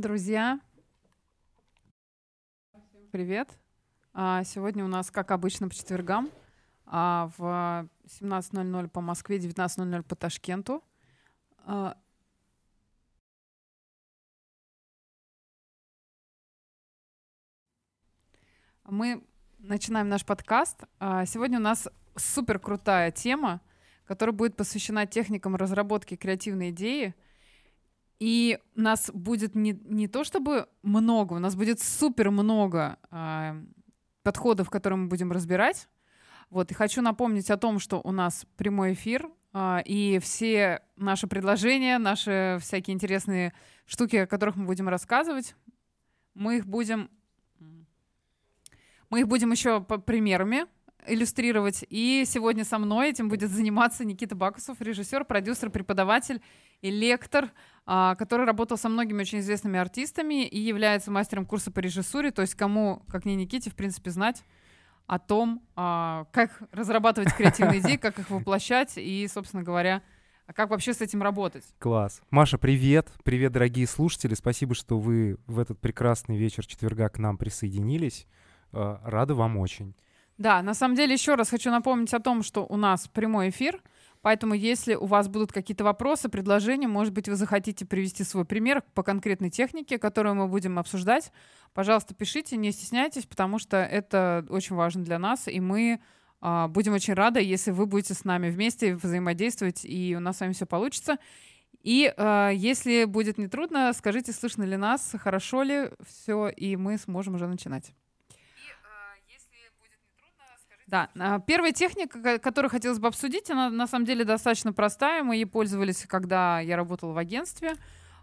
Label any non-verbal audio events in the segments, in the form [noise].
Друзья, привет. А, сегодня у нас, как обычно, по четвергам а, в 17.00 по Москве, 19.00 по Ташкенту. А, мы начинаем наш подкаст. Сегодня у нас супер крутая тема, которая будет посвящена техникам разработки креативной идеи. И у нас будет не, не то чтобы много, у нас будет супер много э, подходов, которые мы будем разбирать. Вот, и хочу напомнить о том, что у нас прямой эфир, э, и все наши предложения, наши всякие интересные штуки, о которых мы будем рассказывать, мы их будем мы их будем еще по примерами иллюстрировать. И сегодня со мной этим будет заниматься Никита Бакусов, режиссер, продюсер, преподаватель и лектор, а, который работал со многими очень известными артистами и является мастером курса по режиссуре. То есть кому, как не Никите, в принципе, знать о том, а, как разрабатывать креативные идеи, как их воплощать и, собственно говоря, как вообще с этим работать. Класс. Маша, привет. Привет, дорогие слушатели. Спасибо, что вы в этот прекрасный вечер четверга к нам присоединились. Э, рада вам очень. Да, на самом деле еще раз хочу напомнить о том, что у нас прямой эфир, поэтому если у вас будут какие-то вопросы, предложения, может быть, вы захотите привести свой пример по конкретной технике, которую мы будем обсуждать, пожалуйста, пишите, не стесняйтесь, потому что это очень важно для нас, и мы э, будем очень рады, если вы будете с нами вместе взаимодействовать, и у нас с вами все получится. И э, если будет нетрудно, скажите, слышно ли нас, хорошо ли все, и мы сможем уже начинать. Да, а, первая техника, которую хотелось бы обсудить, она на самом деле достаточно простая. Мы ей пользовались, когда я работала в агентстве,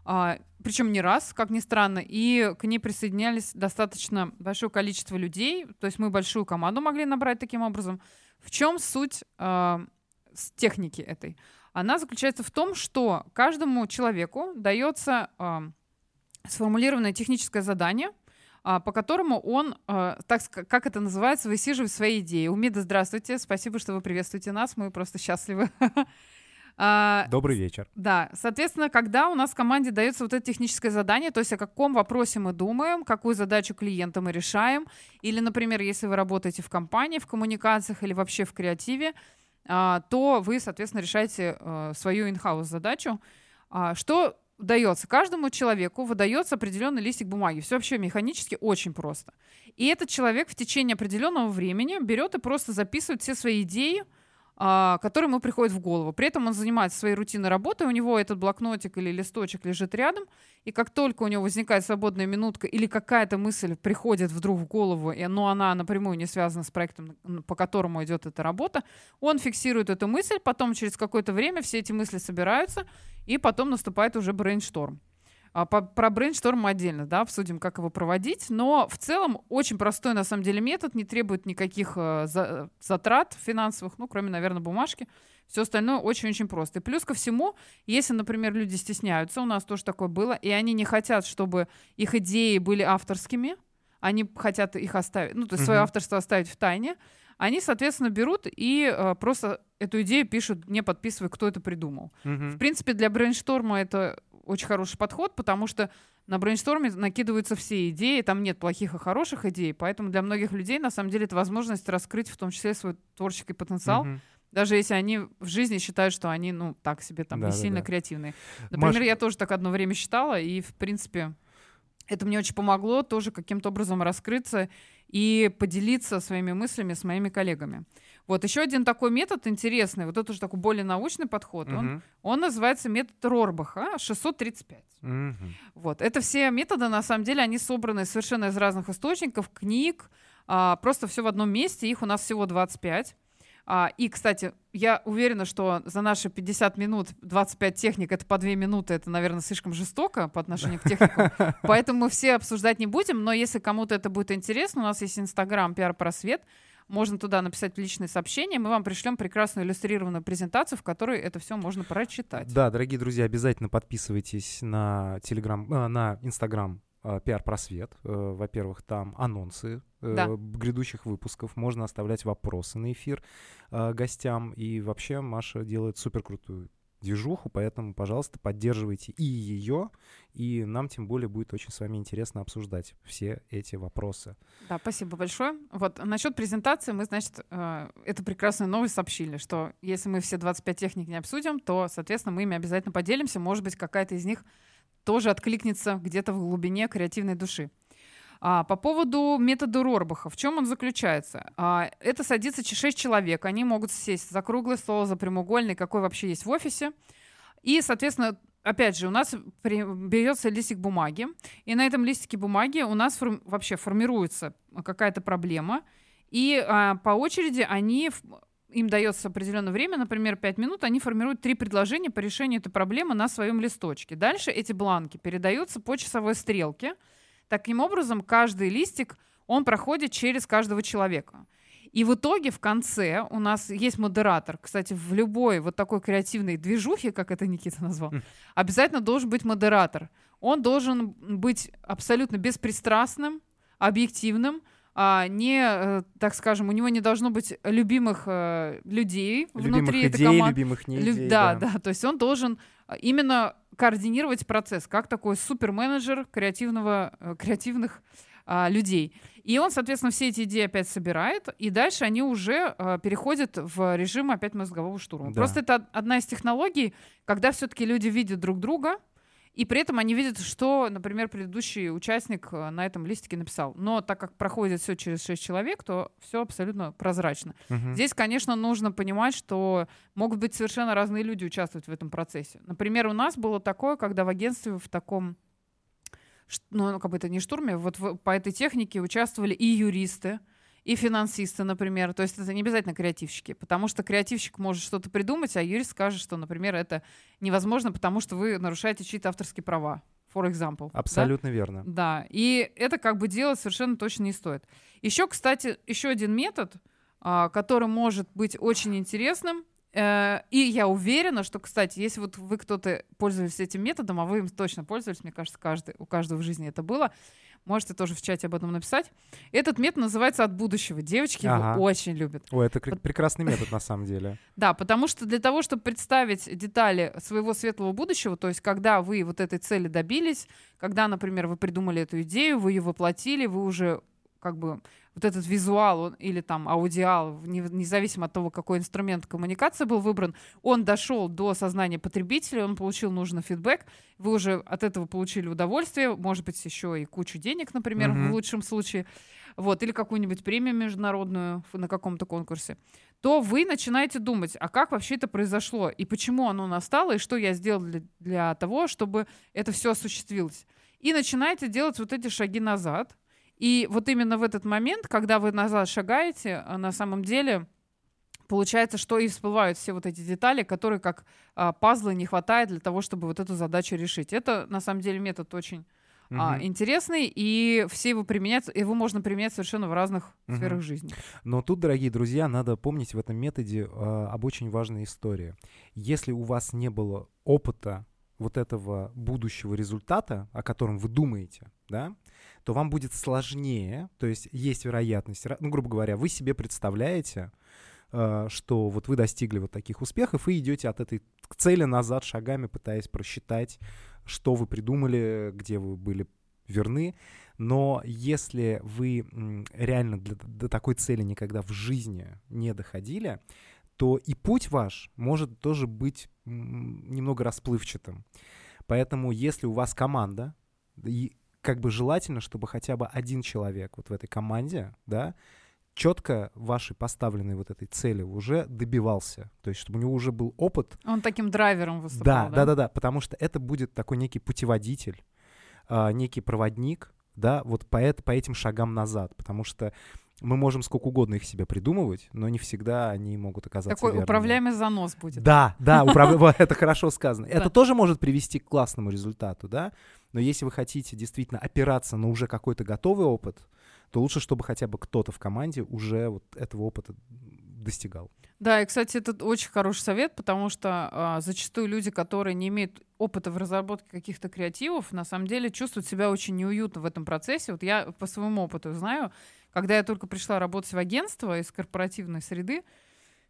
а, причем не раз, как ни странно, и к ней присоединялись достаточно большое количество людей, то есть мы большую команду могли набрать таким образом. В чем суть а, техники этой? Она заключается в том, что каждому человеку дается сформулированное техническое задание — по которому он, а, так как это называется, высиживает свои идеи. Умида, здравствуйте, спасибо, что вы приветствуете нас, мы просто счастливы. [laughs] А, Добрый вечер. Да, соответственно, когда у нас в команде дается вот это техническое задание, то есть о каком вопросе мы думаем, какую задачу клиента мы решаем, или, например, если вы работаете в компании, в коммуникациях или вообще в креативе, то вы, соответственно, решаете э, свою in-house задачу. Что дается каждому человеку выдается определенный листик бумаги. Все вообще механически очень просто. И этот человек в течение определенного времени берет и просто записывает все свои идеи, а, которые ему приходят в голову. При этом он занимается своей рутинной работой, у него этот блокнотик или листочек лежит рядом, и как только у него возникает свободная минутка или какая-то мысль приходит вдруг в голову, но она напрямую не связана с проектом, по которому идет эта работа, он фиксирует эту мысль, потом через какое-то время все эти мысли собираются, и потом наступает уже брейншторм. А по, про брейншторм мы отдельно, да, обсудим, как его проводить. Но в целом очень простой, на самом деле, метод, не требует никаких э, за, затрат финансовых, ну, кроме, наверное, бумажки. Все остальное очень-очень просто. И плюс ко всему, если, например, люди стесняются, у нас тоже такое было, и они не хотят, чтобы их идеи были авторскими, они хотят их оставить, ну, то есть uh-huh. свое авторство оставить в тайне, они, соответственно, берут и э, просто эту идею пишут, не подписывая, кто это придумал. Uh-huh. В принципе, для брейншторма это очень хороший подход, потому что на брейншторме накидываются все идеи, там нет плохих и хороших идей, поэтому для многих людей на самом деле это возможность раскрыть в том числе свой творческий потенциал, uh-huh. даже если они в жизни считают, что они, ну, так себе там да, не да, сильно да. креативные. Например, Маш... я тоже так одно время считала, и, в принципе, это мне очень помогло тоже каким-то образом раскрыться и поделиться своими мыслями с моими коллегами. Вот еще один такой метод интересный, вот это уже такой более научный подход, угу. он, он называется метод Рорбаха 635. Угу. Вот. Это все методы, на самом деле, они собраны совершенно из разных источников, книг, а, просто все в одном месте, их у нас всего 25. А, и, кстати, я уверена, что за наши 50 минут 25 техник это по 2 минуты, это, наверное, слишком жестоко по отношению к технику. [laughs] Поэтому мы все обсуждать не будем, но если кому-то это будет интересно, у нас есть Инстаграм Пиар-просвет, можно туда написать в личные сообщения, мы вам пришлем прекрасную иллюстрированную презентацию, в которой это все можно прочитать. Да, дорогие друзья, обязательно подписывайтесь на Телеграм, э, на Инстаграм э, пиар-просвет. Э, во-первых, там анонсы Да. грядущих выпусков. Можно оставлять вопросы на эфир гостям. И вообще Маша делает супер крутую движуху, поэтому, пожалуйста, поддерживайте и ее, и нам тем более будет очень с вами интересно обсуждать все эти вопросы. Да, спасибо большое. Вот насчет презентации мы, значит, э, эту прекрасную новость сообщили, что если мы все 25 техник не обсудим, то, соответственно, мы ими обязательно поделимся. Может быть, какая-то из них тоже откликнется где-то в глубине креативной души. А, по поводу метода Рорбаха, в чем он заключается? А, это садится 6 человек, они могут сесть за круглый стол, за прямоугольный, какой вообще есть в офисе. И, соответственно, опять же, у нас берется листик бумаги, и на этом листике бумаги у нас форм- вообще формируется какая-то проблема, и а, по очереди они им дается определенное время, например, 5 минут, они формируют три предложения по решению этой проблемы на своем листочке. Дальше эти бланки передаются по часовой стрелке. Таким образом, каждый листик, он проходит через каждого человека. И в итоге, в конце, у нас есть модератор. Кстати, в любой вот такой креативной движухе, как это Никита назвал, Хм. обязательно должен быть модератор. Он должен быть абсолютно беспристрастным, объективным, а, не, э, так скажем, у него не должно быть любимых э, людей Любимых внутри этой идей, команды. любимых не Лю- идей. да, да, то есть он должен именно координировать процесс, как такой суперменеджер креативного, э, креативных а, людей. И он, соответственно, все эти идеи опять собирает, и дальше они уже а, переходят в режим опять мозгового штурма. Да. Просто это од- одна из технологий, когда все-таки люди видят друг друга, и при этом они видят, что, например, предыдущий участник э, на этом листике написал. Но так как проходит все через шесть человек, то все абсолютно прозрачно. Мгм. Здесь, конечно, нужно понимать, что могут быть совершенно разные люди участвовать в этом процессе. Например, у нас было такое, когда в агентстве в таком, ну, ну, как бы это не штурме, вот в- по этой технике участвовали и юристы, и финансисты, например. То есть это не обязательно креативщики, потому что креативщик может что-то придумать, а юрист скажет, что, например, это невозможно, потому что вы нарушаете чьи-то авторские права. For example. да? Абсолютно верно. Да, и это как бы делать совершенно точно не стоит. Еще, кстати, еще один метод, а, который может быть очень интересным. Э, И я уверена, что, кстати, если вот вы кто-то пользовались этим методом, а вы им точно пользовались, мне кажется, каждый, у каждого в жизни это было, можете тоже в чате об этом написать. Этот метод называется «От будущего». Девочки Ага. его очень любят. Ой, это кр- прекрасный метод на самом деле. [laughs] Да, потому что для того, чтобы представить детали своего светлого будущего, то есть когда вы вот этой цели добились, когда, например, вы придумали эту идею, вы ее воплотили, вы уже как бы вот этот визуал он- или там аудиал, не- независимо от того, какой инструмент коммуникации был выбран, он дошел до сознания потребителя, он получил нужный фидбэк, вы уже от этого получили удовольствие, может быть, еще и кучу денег, например, Мгм. в лучшем случае, вот, или какую-нибудь премию международную на каком-то конкурсе то вы начинаете думать, а как вообще это произошло, и почему оно настало, и что я сделал для, для того, чтобы это все осуществилось. И начинаете делать вот эти шаги назад. И вот именно в этот момент, когда вы назад шагаете, а на самом деле получается, что и всплывают все вот эти детали, которые как а, пазлы не хватает для того, чтобы вот эту задачу решить. Это на самом деле метод очень а, Мгм. интересный, и все его применяют, его можно применять совершенно в разных Мгм. сферах жизни. Но тут, дорогие друзья, надо помнить в этом методе э, об очень важной истории. Если у вас не было опыта вот этого будущего результата, о котором вы думаете, да, то вам будет сложнее, то есть есть вероятность, ну, грубо говоря, вы себе представляете, э, что вот вы достигли вот таких успехов и идете от этой цели назад шагами, пытаясь просчитать, что вы придумали, где вы были верны. Но если вы реально для- до такой цели никогда в жизни не доходили, то и путь ваш может тоже быть немного расплывчатым. Поэтому если у вас команда, как бы желательно, чтобы хотя бы один человек вот в этой команде, да, четко вашей поставленной вот этой цели уже добивался. То есть, чтобы у него уже был опыт Он таким драйвером выступал, да, да, да, да, потому что это будет такой некий путеводитель, а, некий проводник, да, вот по, по этим шагам назад, потому что мы можем сколько угодно их себе придумывать, но не всегда они могут оказаться Такой верными. управляемый занос будет. Да, да, [laughs] это хорошо сказано. Да. Это тоже может привести к классному результату, да, но если вы хотите действительно опираться на уже какой-то готовый опыт, то лучше, чтобы хотя бы кто-то в команде уже вот этого опыта достигал. Да, и, кстати, это очень хороший совет, потому что а, зачастую люди, которые не имеют опыта в разработке каких-то креативов, на самом деле чувствуют себя очень неуютно в этом процессе. Вот я по своему опыту знаю, когда я только пришла работать в агентство из корпоративной среды,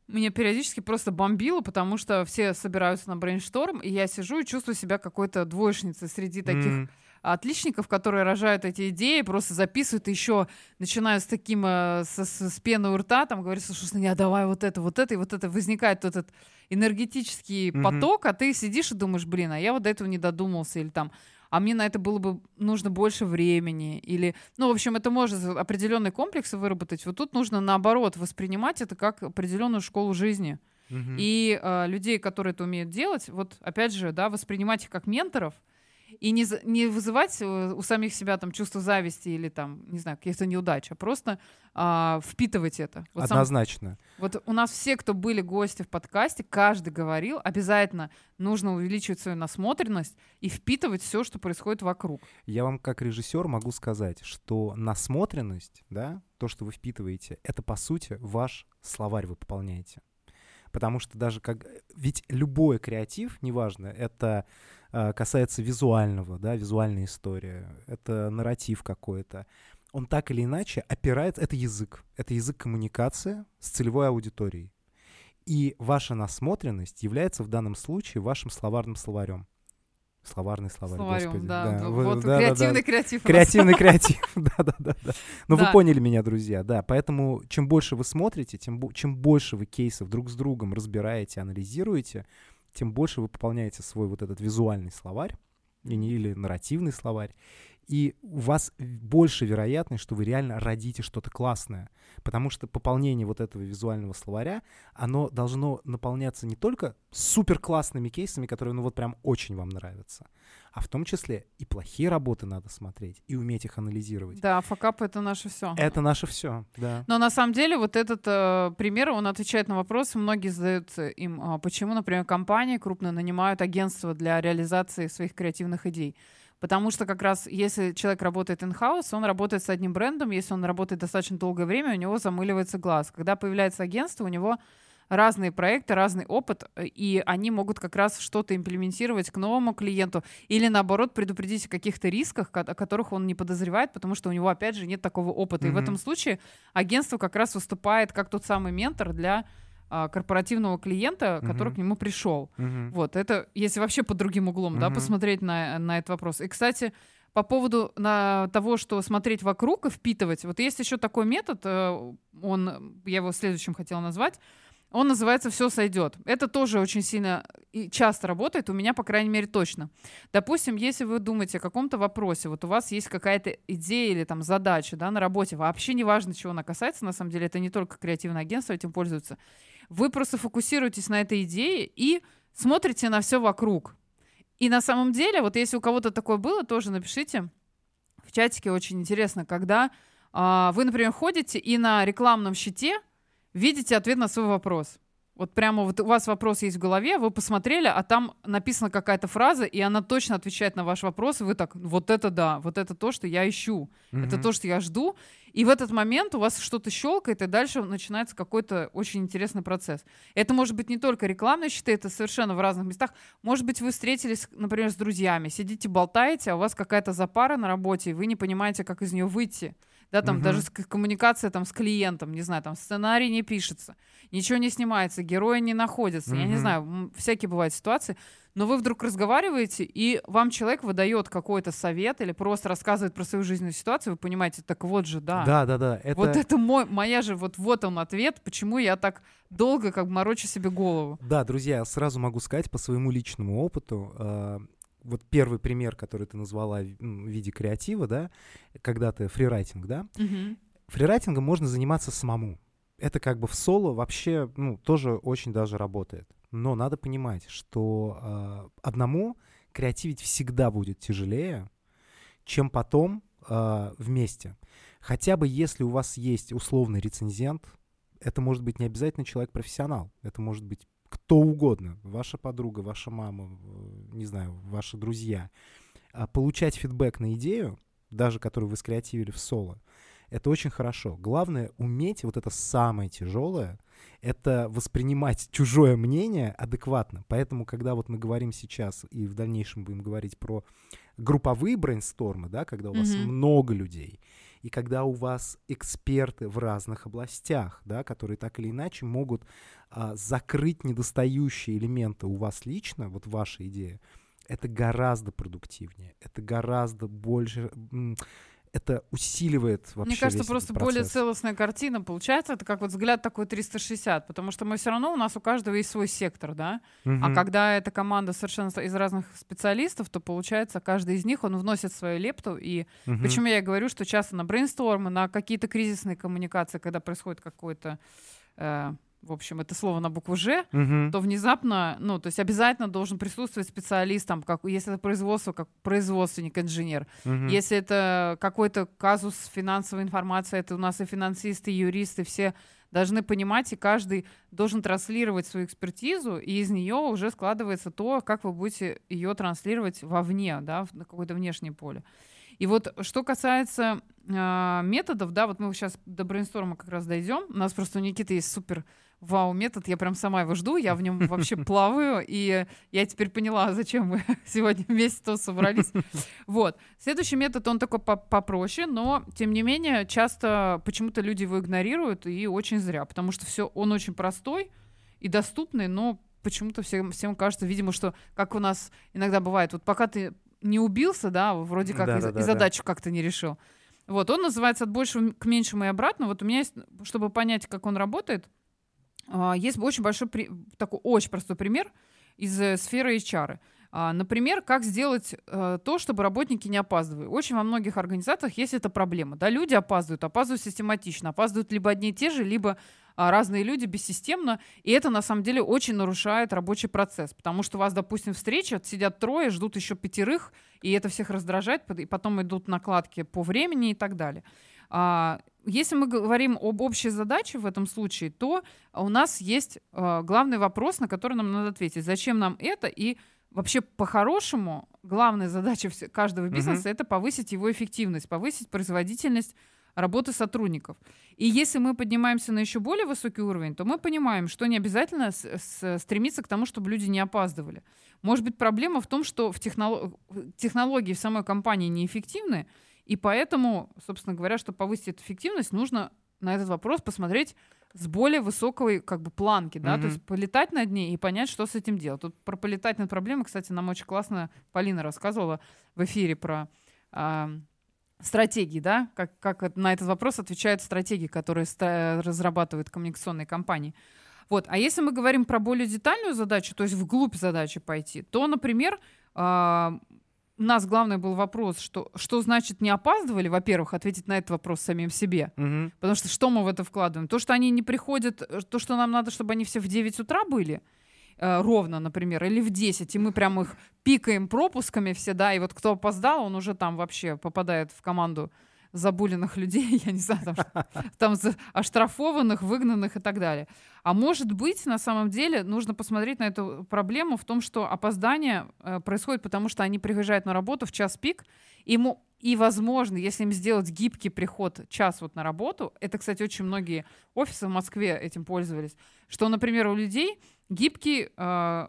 меня периодически просто бомбило, потому что все собираются на брейншторм, и я сижу и чувствую себя какой-то двоечницей среди таких mm отличников, которые рожают эти идеи, просто записывают еще, начинают с таким, э, с, с, с пены у рта, там говорят, слушай, не, а давай вот это, вот это, и вот это возникает вот этот энергетический mm-hmm. поток, а ты сидишь и думаешь, блин, а я вот до этого не додумался, или там, а мне на это было бы нужно больше времени, или, ну, в общем, это может определенные комплексы выработать. Вот тут нужно наоборот воспринимать это как определенную школу жизни. Mm-hmm. И э, людей, которые это умеют делать, вот опять же, да, воспринимать их как менторов, и не, не вызывать э, у самих себя там чувство зависти или там, не знаю, каких-то неудач, а просто а, впитывать это. Вот Однозначно. Сам, вот у нас все, кто были гости в подкасте, каждый говорил, обязательно нужно увеличивать свою насмотренность и впитывать все, что происходит вокруг. Я вам как режиссер могу сказать, что насмотренность, да, то, что вы впитываете, это по сути ваш словарь вы пополняете. Потому что даже как... Ведь любой креатив, неважно, это касается визуального, да, визуальная история, это нарратив какой-то, он так или иначе опирается, это язык, это язык коммуникации с целевой аудиторией. И ваша насмотренность является в данном случае вашим словарным словарем. Словарный словарь, Словарем, господи. Да, да. Вот да, креативный да, да. креатив. Креативный креатив, [laughs] да-да-да. Но да. вы поняли меня, друзья, да. Поэтому чем больше вы смотрите, тем чем больше вы кейсов друг с другом разбираете, анализируете, тем больше вы пополняете свой вот этот визуальный словарь или нарративный словарь, и у вас больше вероятность, что вы реально родите что-то классное. Потому что пополнение вот этого визуального словаря, оно должно наполняться не только супер классными кейсами, которые, ну вот прям очень вам нравятся, а в том числе и плохие работы надо смотреть и уметь их анализировать. Да, факап — это наше все. Это наше все, да. Но на самом деле вот этот э, пример, он отвечает на вопросы, многие задаются им, э, почему, например, компании крупно нанимают агентство для реализации своих креативных идей. Потому что как раз если человек работает in-house, он работает с одним брендом, если он работает достаточно долгое время, у него замыливается глаз. Когда появляется агентство, у него разные проекты, разный опыт, и они могут как раз что-то имплементировать к новому клиенту или наоборот предупредить о каких-то рисках, о которых он не подозревает, потому что у него опять же нет такого опыта. Mm-hmm. И в этом случае агентство как раз выступает как тот самый ментор для корпоративного клиента, который uh-huh. к нему пришел. Uh-huh. Вот, это если вообще под другим углом, uh-huh. да, посмотреть на, на этот вопрос. И, кстати, по поводу на того, что смотреть вокруг и впитывать, вот есть еще такой метод, э, он, я его следующим хотела назвать, он называется «Все сойдет». Это тоже очень сильно и часто работает, у меня, по крайней мере, точно. Допустим, если вы думаете о каком-то вопросе, вот у вас есть какая-то идея или там задача да, на работе, вообще не важно, чего она касается, на самом деле, это не только креативное агентство этим пользуется. Вы просто фокусируетесь на этой идее и смотрите на все вокруг. И на самом деле, вот если у кого-то такое было, тоже напишите в чатике. Очень интересно, когда а, вы, например, ходите и на рекламном щите видите ответ на свой вопрос. Вот прямо вот у вас вопрос есть в голове, вы посмотрели, а там написана какая-то фраза, и она точно отвечает на ваш вопрос, и вы так, вот это да, вот это то, что я ищу, mm-hmm. это то, что я жду. И в этот момент у вас что-то щелкает, и дальше начинается какой-то очень интересный процесс. Это может быть не только рекламные щиты, это совершенно в разных местах. Может быть, вы встретились, например, с друзьями, сидите, болтаете, а у вас какая-то запара на работе, и вы не понимаете, как из нее выйти да, там угу. даже коммуникация там с клиентом, не знаю, там сценарий не пишется, ничего не снимается, герои не находятся, угу. я не знаю, всякие бывают ситуации, но вы вдруг разговариваете, и вам человек выдает какой-то совет или просто рассказывает про свою жизненную ситуацию, вы понимаете, так вот же, да. Да, да, да. Это... Вот это мой, моя же, вот, вот он ответ, почему я так долго как бы морочу себе голову. Да, друзья, сразу могу сказать по своему личному опыту, э, вот первый пример, который ты назвала в виде креатива, да, когда ты фрирайтинг, да, угу. фрирайтингом можно заниматься самому. Это как бы в соло вообще, ну, тоже очень даже работает. Но надо понимать, что э, одному креативить всегда будет тяжелее, чем потом э, вместе. Хотя бы если у вас есть условный рецензент, это может быть не обязательно человек-профессионал, это может быть кто угодно, ваша подруга, ваша мама, не знаю, ваши друзья, а получать фидбэк на идею, даже которую вы скреативили в соло, Это очень хорошо. Главное уметь, вот это самое тяжелое, это воспринимать чужое мнение адекватно. Поэтому, когда вот мы говорим сейчас и в дальнейшем будем говорить про групповые брейнстормы, да, когда у вас Мгм. много людей, и когда у вас эксперты в разных областях, да, которые так или иначе могут а, закрыть недостающие элементы у вас лично, вот ваша идея, это гораздо продуктивнее, это гораздо больше, это усиливает вообще Мне кажется, весь просто этот более процесс. целостная картина получается. Это как вот взгляд такой 360, потому что мы все равно, у нас у каждого есть свой сектор, да? А Мгм. когда это команда совершенно из разных специалистов, то получается, каждый из них, он вносит свою лепту. И Мгм. почему я говорю, что часто на брейнстормы, на какие-то кризисные коммуникации, когда происходит какой-то, э, в общем, это слово на букву «Ж», Мгм. то внезапно, ну, то есть обязательно должен присутствовать специалист, там, как, если это производство, как производственник, инженер. Мгм. Если это какой-то казус финансовой информации, это у нас и финансисты, и юристы, все должны понимать, и каждый должен транслировать свою экспертизу, и из нее уже складывается то, как вы будете ее транслировать вовне, да, на какое-то внешнее поле. И вот что касается а, методов, да, вот мы сейчас до брейнсторма как раз дойдем. У нас просто у Никиты есть супер вау метод, я прям сама его жду, я в нем вообще [laughs] плаваю, и я теперь поняла, зачем мы [laughs] сегодня вместе тут собрались. [laughs] Вот. Следующий метод, он такой по- попроще, но, тем не менее, часто почему-то люди его игнорируют, и очень зря, потому что все, он очень простой и доступный, но почему-то всем, всем кажется, видимо, что, как у нас иногда бывает, вот пока ты не убился, да, вроде как и- Да-да-да-да. и задачу как-то не решил. Вот, он называется «От большего к меньшему и обратно». Вот у меня есть, чтобы понять, как он работает, есть очень большой, такой очень простой пример из э, сферы HR. А, Например, как сделать э, то, чтобы работники не опаздывали. Очень во многих организациях есть эта проблема. Да, люди опаздывают, опаздывают систематично, опаздывают либо одни и те же, либо а, разные люди бессистемно, и это на самом деле очень нарушает рабочий процесс, потому что у вас, допустим, встреча, сидят трое, ждут еще пятерых, и это всех раздражает, и потом идут накладки по времени и так далее. А, Если мы говорим об общей задаче в этом случае, то у нас есть э, главный вопрос, на который нам надо ответить. Зачем нам это? И вообще по-хорошему главная задача каждого бизнеса это повысить его эффективность, повысить производительность работы сотрудников. И если мы поднимаемся на еще более высокий уровень, то мы понимаем, что не обязательно с- с- стремиться к тому, чтобы люди не опаздывали. Может быть, проблема в том, что в техноло- технологии в самой компании неэффективны, и поэтому, собственно говоря, чтобы повысить эту эффективность, нужно на этот вопрос посмотреть с более высокой как бы планки, да, то Мгм. есть полетать над ней и понять, что с этим делать. Тут про полетать над проблемой, кстати, нам очень классно Полина рассказывала в эфире про а, стратегии, да, как, как на этот вопрос отвечают стратегии, которые ста- разрабатывают коммуникационные компании. Вот. А если мы говорим про более детальную задачу, то есть вглубь задачи пойти, то, например, а, у нас главный был вопрос, что, что значит не опаздывали, во-первых, ответить на этот вопрос самим себе. Мгм. Потому что что мы в это вкладываем? То, что они не приходят, э, то, что нам надо, чтобы они все в 9 утра были, э, ровно, например, или в 10, и мы прям их пикаем пропусками все, да, и вот кто опоздал, он уже там вообще попадает в команду забуленных людей, [laughs] я не знаю, там, там оштрафованных, выгнанных и так далее. А может быть, на самом деле, нужно посмотреть на эту проблему в том, что опоздание э, происходит потому, что они приезжают на работу в час пик, ему, и возможно, если им сделать гибкий приход час вот на работу, это, кстати, очень многие офисы в Москве этим пользовались, что, например, у людей гибкий э,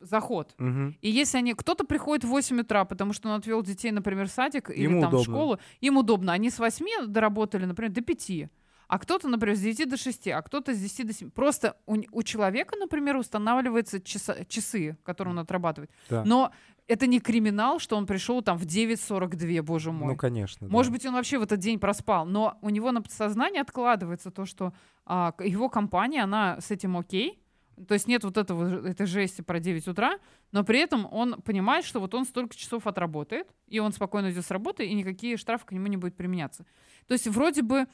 заход. Мгм. И если они кто-то приходит в 8 утра, потому что он отвел детей, например, в садик или Ему там в удобно. школу, им удобно. Они с 8 доработали, например, до 5. А кто-то, например, с 9 до 6, а кто-то с 10 до 7. Просто у, у человека, например, устанавливаются часа- часы, которые он отрабатывает. Да. Но это не криминал, что он пришел там в 9.42, боже мой. Ну, конечно. Может да. быть, он вообще в этот день проспал, но у него на подсознании откладывается то, что а, его компания, она с этим окей, то есть нет вот этого, этой жести про 9 утра, но при этом он понимает, что вот он столько часов отработает, и он спокойно идет с работы, и никакие штрафы к нему не будут применяться. То есть вроде бы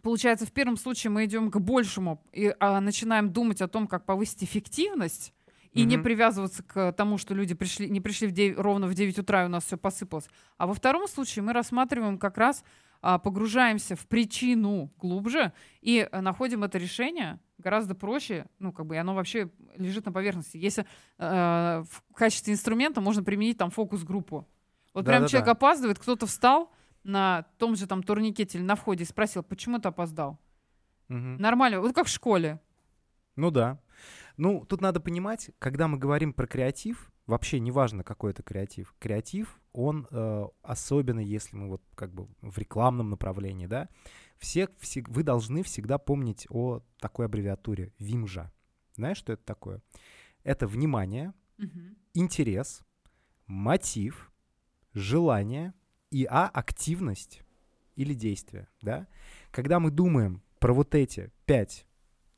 Получается, в первом случае мы идем к большему и а, начинаем думать о том, как повысить эффективность, и не Мгм. привязываться к тому, что люди пришли, не пришли в дев- ровно в 9 утра, и у нас все посыпалось. А во втором случае мы рассматриваем как раз, погружаемся в причину глубже и а, находим это решение гораздо проще, ну, как бы, и оно вообще лежит на поверхности. Если э, в качестве инструмента можно применить там фокус-группу. Вот прям Да-да-да. человек опаздывает, кто-то встал, на том же там турникете или на входе и спросил, почему ты опоздал? Мгм. Нормально, вот как в школе. Ну да. Ну, тут надо понимать, когда мы говорим про креатив, вообще неважно, какой это креатив. Креатив, он, э, особенно если мы вот как бы в рекламном направлении, да, все, все, вы должны всегда помнить о такой аббревиатуре ВИМЖа. Знаешь, что это такое? Это внимание, Мгм. интерес, мотив, желание и а активность или действие, да? Когда мы думаем про вот эти пять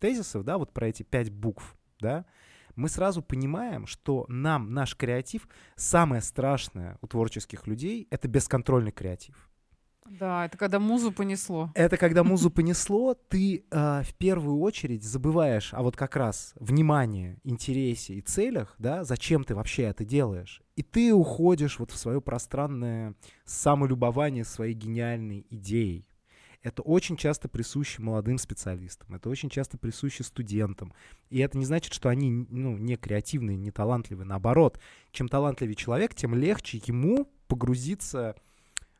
тезисов, да, вот про эти пять букв, да, мы сразу понимаем, что нам наш креатив самое страшное у творческих людей это бесконтрольный креатив. Да, это когда музу понесло. Это когда музу понесло, ты э, в первую очередь забываешь о вот как раз внимании, интересе и целях, да, зачем ты вообще это делаешь. И ты уходишь вот в свое пространное самолюбование своей гениальной идеей. Это очень часто присуще молодым специалистам, это очень часто присуще студентам. И это не значит, что они ну, не креативные, не талантливые. Наоборот, чем талантливее человек, тем легче ему погрузиться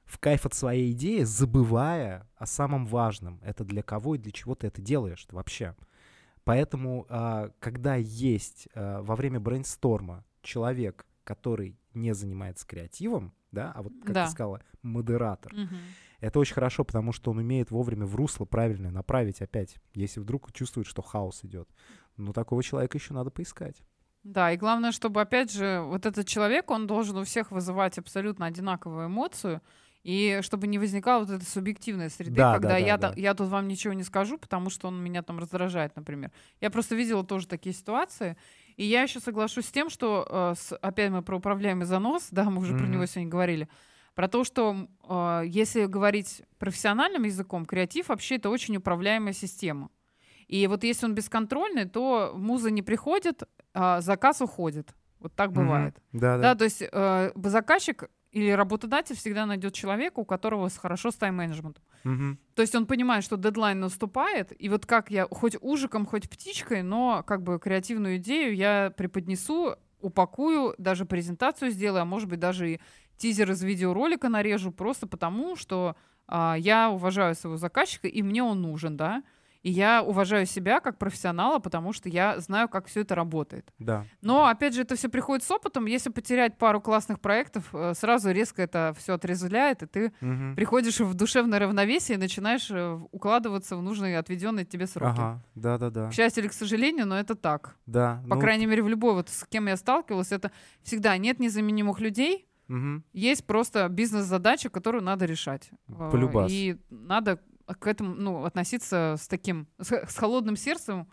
в кайф от своей идеи, забывая о самом важном. Это для кого и для чего ты это делаешь вообще. Поэтому, а, когда есть а, во время брейнсторма человек, который не занимается креативом, да, а вот, как Да. ты сказала, модератор, Мгм. Это очень хорошо, потому что он умеет вовремя в русло правильное направить опять, если вдруг чувствует, что хаос идет. Ну, такого человека еще надо поискать. Да, и главное, чтобы, опять же, вот этот человек, он должен у всех вызывать абсолютно одинаковую эмоцию, и чтобы не возникала вот эта субъективная среды, Да, когда да, да, я, да. я тут вам ничего не скажу, потому что он меня там раздражает, например. Я просто видела тоже такие ситуации, и я еще соглашусь с тем, что, э, с- опять мы про управляемый занос, да, мы уже про Мгм. него сегодня говорили, про то, что э, если говорить профессиональным языком, креатив вообще это очень управляемая система. И вот если он бесконтрольный, то муза не приходит, а заказ уходит. Вот так бывает. Да, Да, то есть э, заказчик или работодатель всегда найдет человека, у которого хорошо с тайм-менеджментом. Мгм. То есть он понимает, что дедлайн наступает, и вот как я хоть ужиком, хоть птичкой, но как бы креативную идею я преподнесу, упакую, даже презентацию сделаю, а может быть даже и тизер из видеоролика нарежу, просто потому что а, я уважаю своего заказчика, и мне он нужен, да. И я уважаю себя как профессионала, потому что я знаю, как все это работает. Да. Но, опять же, это все приходит с опытом. Если потерять пару классных проектов, э, сразу резко это все отрезвляет, и ты Мгм. приходишь в душевное равновесие и начинаешь э, укладываться в нужные отведенные тебе сроки. Ага, да-да-да. К счастью или к сожалению, но это так. Да. По ну, крайней мере, в любой, вот с кем я сталкивалась, это всегда нет незаменимых людей, мгм. есть просто бизнес-задача, которую надо решать. Э, Полюбас. И надо к этому ну, относиться с таким, с, с холодным сердцем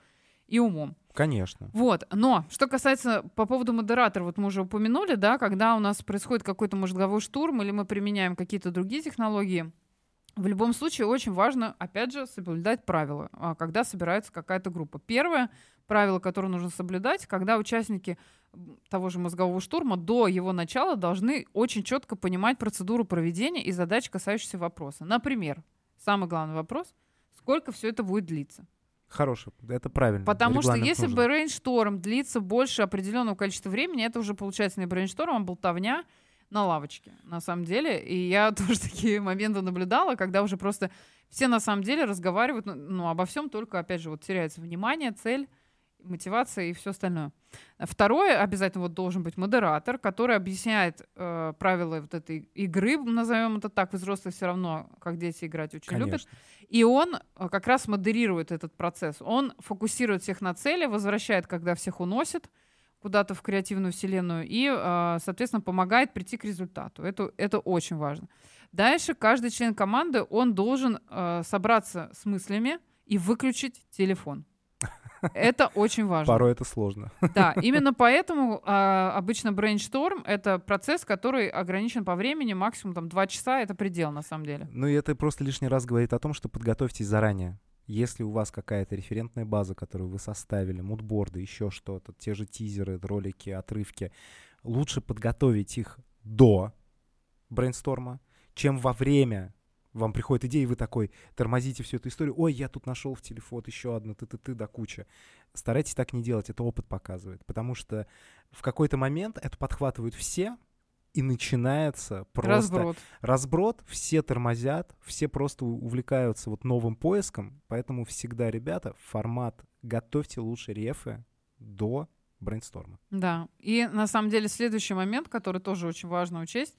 и умом. Конечно. Вот, но что касается по поводу модератора, вот мы уже упомянули, да, когда у нас происходит какой-то мозговой штурм или мы применяем какие-то другие технологии, в любом случае очень важно, опять же, соблюдать правила, а, когда собирается какая-то группа. Первое правило, которое нужно соблюдать, когда участники того же мозгового штурма до его начала должны очень четко понимать процедуру проведения и задач, касающиеся вопроса. Например, самый главный вопрос, сколько все это будет длиться. Хороший. Это правильно. Потому что если нужен. брейншторм длится больше определенного количества времени, это уже получается не брейншторм, а болтовня на лавочке, на самом деле. И я [laughs] тоже такие моменты наблюдала, когда уже просто все на самом деле разговаривают ну, ну, обо всем, только, опять же, вот теряется внимание, цель, мотивация и все остальное. Второе, обязательно вот должен быть модератор, который объясняет э, правила вот этой игры, назовем это так, взрослые все равно, как дети играть очень любят. Конечно. И он э, как раз модерирует этот процесс. Он фокусирует всех на цели, возвращает, когда всех уносит куда-то в креативную вселенную и, э, соответственно, помогает прийти к результату. Это, это очень важно. Дальше каждый член команды, он должен э, собраться с мыслями и выключить телефон. Это очень важно. Порой это сложно. Да, именно поэтому а, обычно брейншторм — это процесс, который ограничен по времени, максимум там два часа — это предел на самом деле. Ну и это просто лишний раз говорит о том, что подготовьтесь заранее. Если у вас какая-то референтная база, которую вы составили, мудборды, еще что-то, те же тизеры, ролики, отрывки, лучше подготовить их до брейнсторма, чем во время вам приходит идея, и вы такой тормозите всю эту историю. Ой, я тут нашел в телефон еще одну, ты-ты-ты, да куча. Старайтесь так не делать, это опыт показывает. Потому что в какой-то момент это подхватывают все, и начинается просто Разброд. разброд, все тормозят, все просто увлекаются вот новым поиском, поэтому всегда, ребята, формат готовьте лучше рефы до брейнсторма. Да. И на самом деле следующий момент, который тоже очень важно учесть,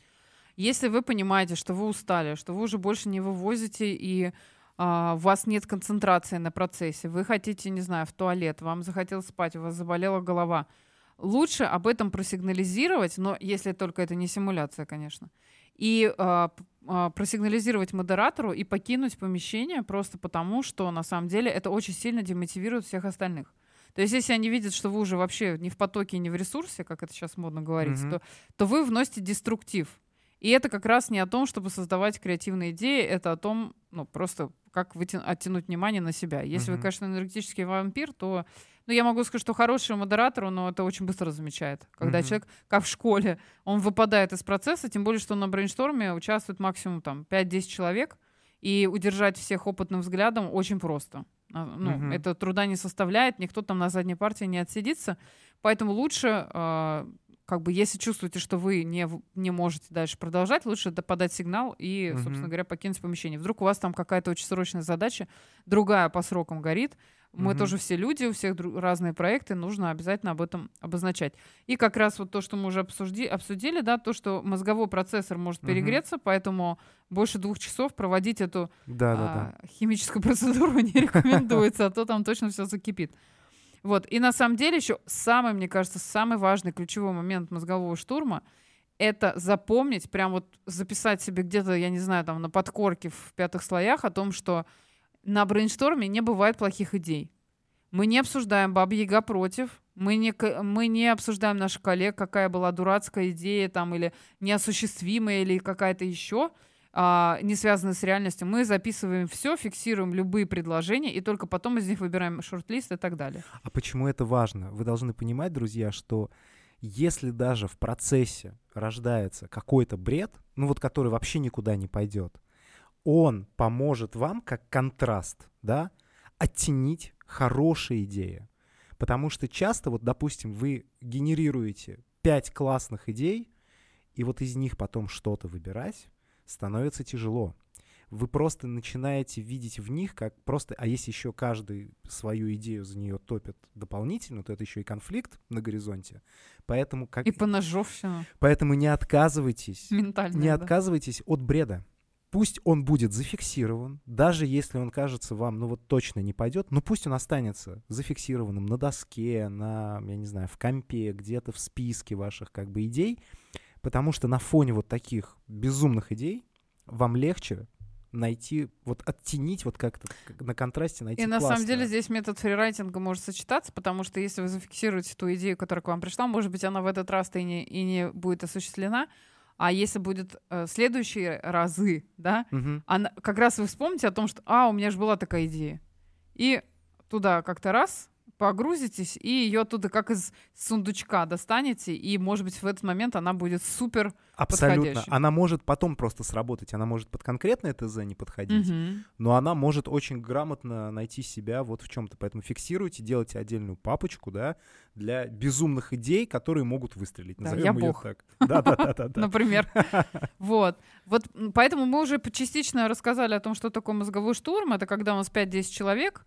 если вы понимаете, что вы устали, что вы уже больше не вывозите и а, у вас нет концентрации на процессе, вы хотите, не знаю, в туалет, вам захотелось спать, у вас заболела голова, лучше об этом просигнализировать, но если только это не симуляция, конечно, и п- а, просигнализировать модератору и покинуть помещение просто потому, что на самом деле это очень сильно демотивирует всех остальных. То есть, если они видят, что вы уже вообще не в потоке, не в ресурсе, как это сейчас модно говорить, Мгм. то, то вы вносите деструктив. И это как раз не о том, чтобы создавать креативные идеи, это о том, ну, просто как вытя- оттянуть внимание на себя. Если вы, Мгм. конечно, энергетический вампир, то, ну, я могу сказать, что хороший модератор, но это очень быстро замечает. Когда Мгм. человек, как в школе, он выпадает из процесса, тем более, что на брейншторме участвует максимум там 5-10 человек, и удержать всех опытным взглядом очень просто. А, Ну, Мгм. это труда не составляет, никто там на задней партии не отсидится. Поэтому лучше, а, как бы, если чувствуете, что вы не, не можете дальше продолжать, лучше да- подать сигнал и, Мгм. собственно говоря, покинуть помещение. Вдруг у вас там какая-то очень срочная задача, другая по срокам горит. Мы Мгм. тоже все люди, у всех дру- разные проекты, нужно обязательно об этом обозначать. И как раз вот то, что мы уже обсужди, обсудили, да, то, что мозговой процессор может Мгм. перегреться, поэтому больше двух часов проводить эту а, химическую [laughs] процедуру не рекомендуется, а то там точно все закипит. Вот. И на самом деле еще самый, мне кажется, самый важный ключевой момент мозгового штурма это запомнить, прям вот записать себе где-то, я не знаю, там на подкорке в пятых слоях о том, что на брейншторме не бывает плохих идей. Мы не обсуждаем Баба Яга против, мы не, мы не обсуждаем наших коллег, какая была дурацкая идея там или неосуществимая или какая-то еще, а, не связанная с реальностью. Мы записываем все, фиксируем любые предложения и только потом из них выбираем шорт-лист и так далее. А почему это важно? Вы должны понимать, друзья, что если даже в процессе рождается какой-то бред, ну вот который вообще никуда не пойдет, он поможет вам как контраст, да, оттенить хорошие идеи. Потому что часто, вот, допустим, вы генерируете пять классных идей, и вот из них потом что-то выбирать становится тяжело. Вы просто начинаете видеть в них как просто... А если еще каждый свою идею за нее топит дополнительно, то это еще и конфликт на горизонте. Поэтому, как... И поножовщина Поэтому не отказывайтесь ментальная. не да. отказывайтесь от бреда. Пусть он будет зафиксирован, даже если он кажется вам, ну вот точно не пойдет, но пусть он останется зафиксированным на доске, на, я не знаю, в компе, где-то в списке ваших как бы идей, потому что на фоне вот таких безумных идей вам легче найти, вот оттенить, вот как-то как на контрасте найти И на самом классное. деле здесь метод фрирайтинга может сочетаться, потому что если вы зафиксируете ту идею, которая к вам пришла, может быть, она в этот раз-то и не, и не будет осуществлена, а если будет э, следующие разы, да, Мгм. она, как раз вы вспомните о том, что, а, у меня же была такая идея. И туда как-то раз погрузитесь, и ее оттуда как из сундучка достанете, и, может быть, в этот момент она будет супер... Абсолютно. Она может потом просто сработать. Она может под конкретное ТЗ не подходить, Мгм. но она может очень грамотно найти себя вот в чем-то. Поэтому фиксируйте, делайте отдельную папочку, да, для безумных идей, которые могут выстрелить. Да, Назовем я её бог. так. Да-да-да. [laughs] например. [laughs] Вот. Вот поэтому мы уже частично рассказали о том, что такое мозговой штурм. Это когда у нас 5-10 человек,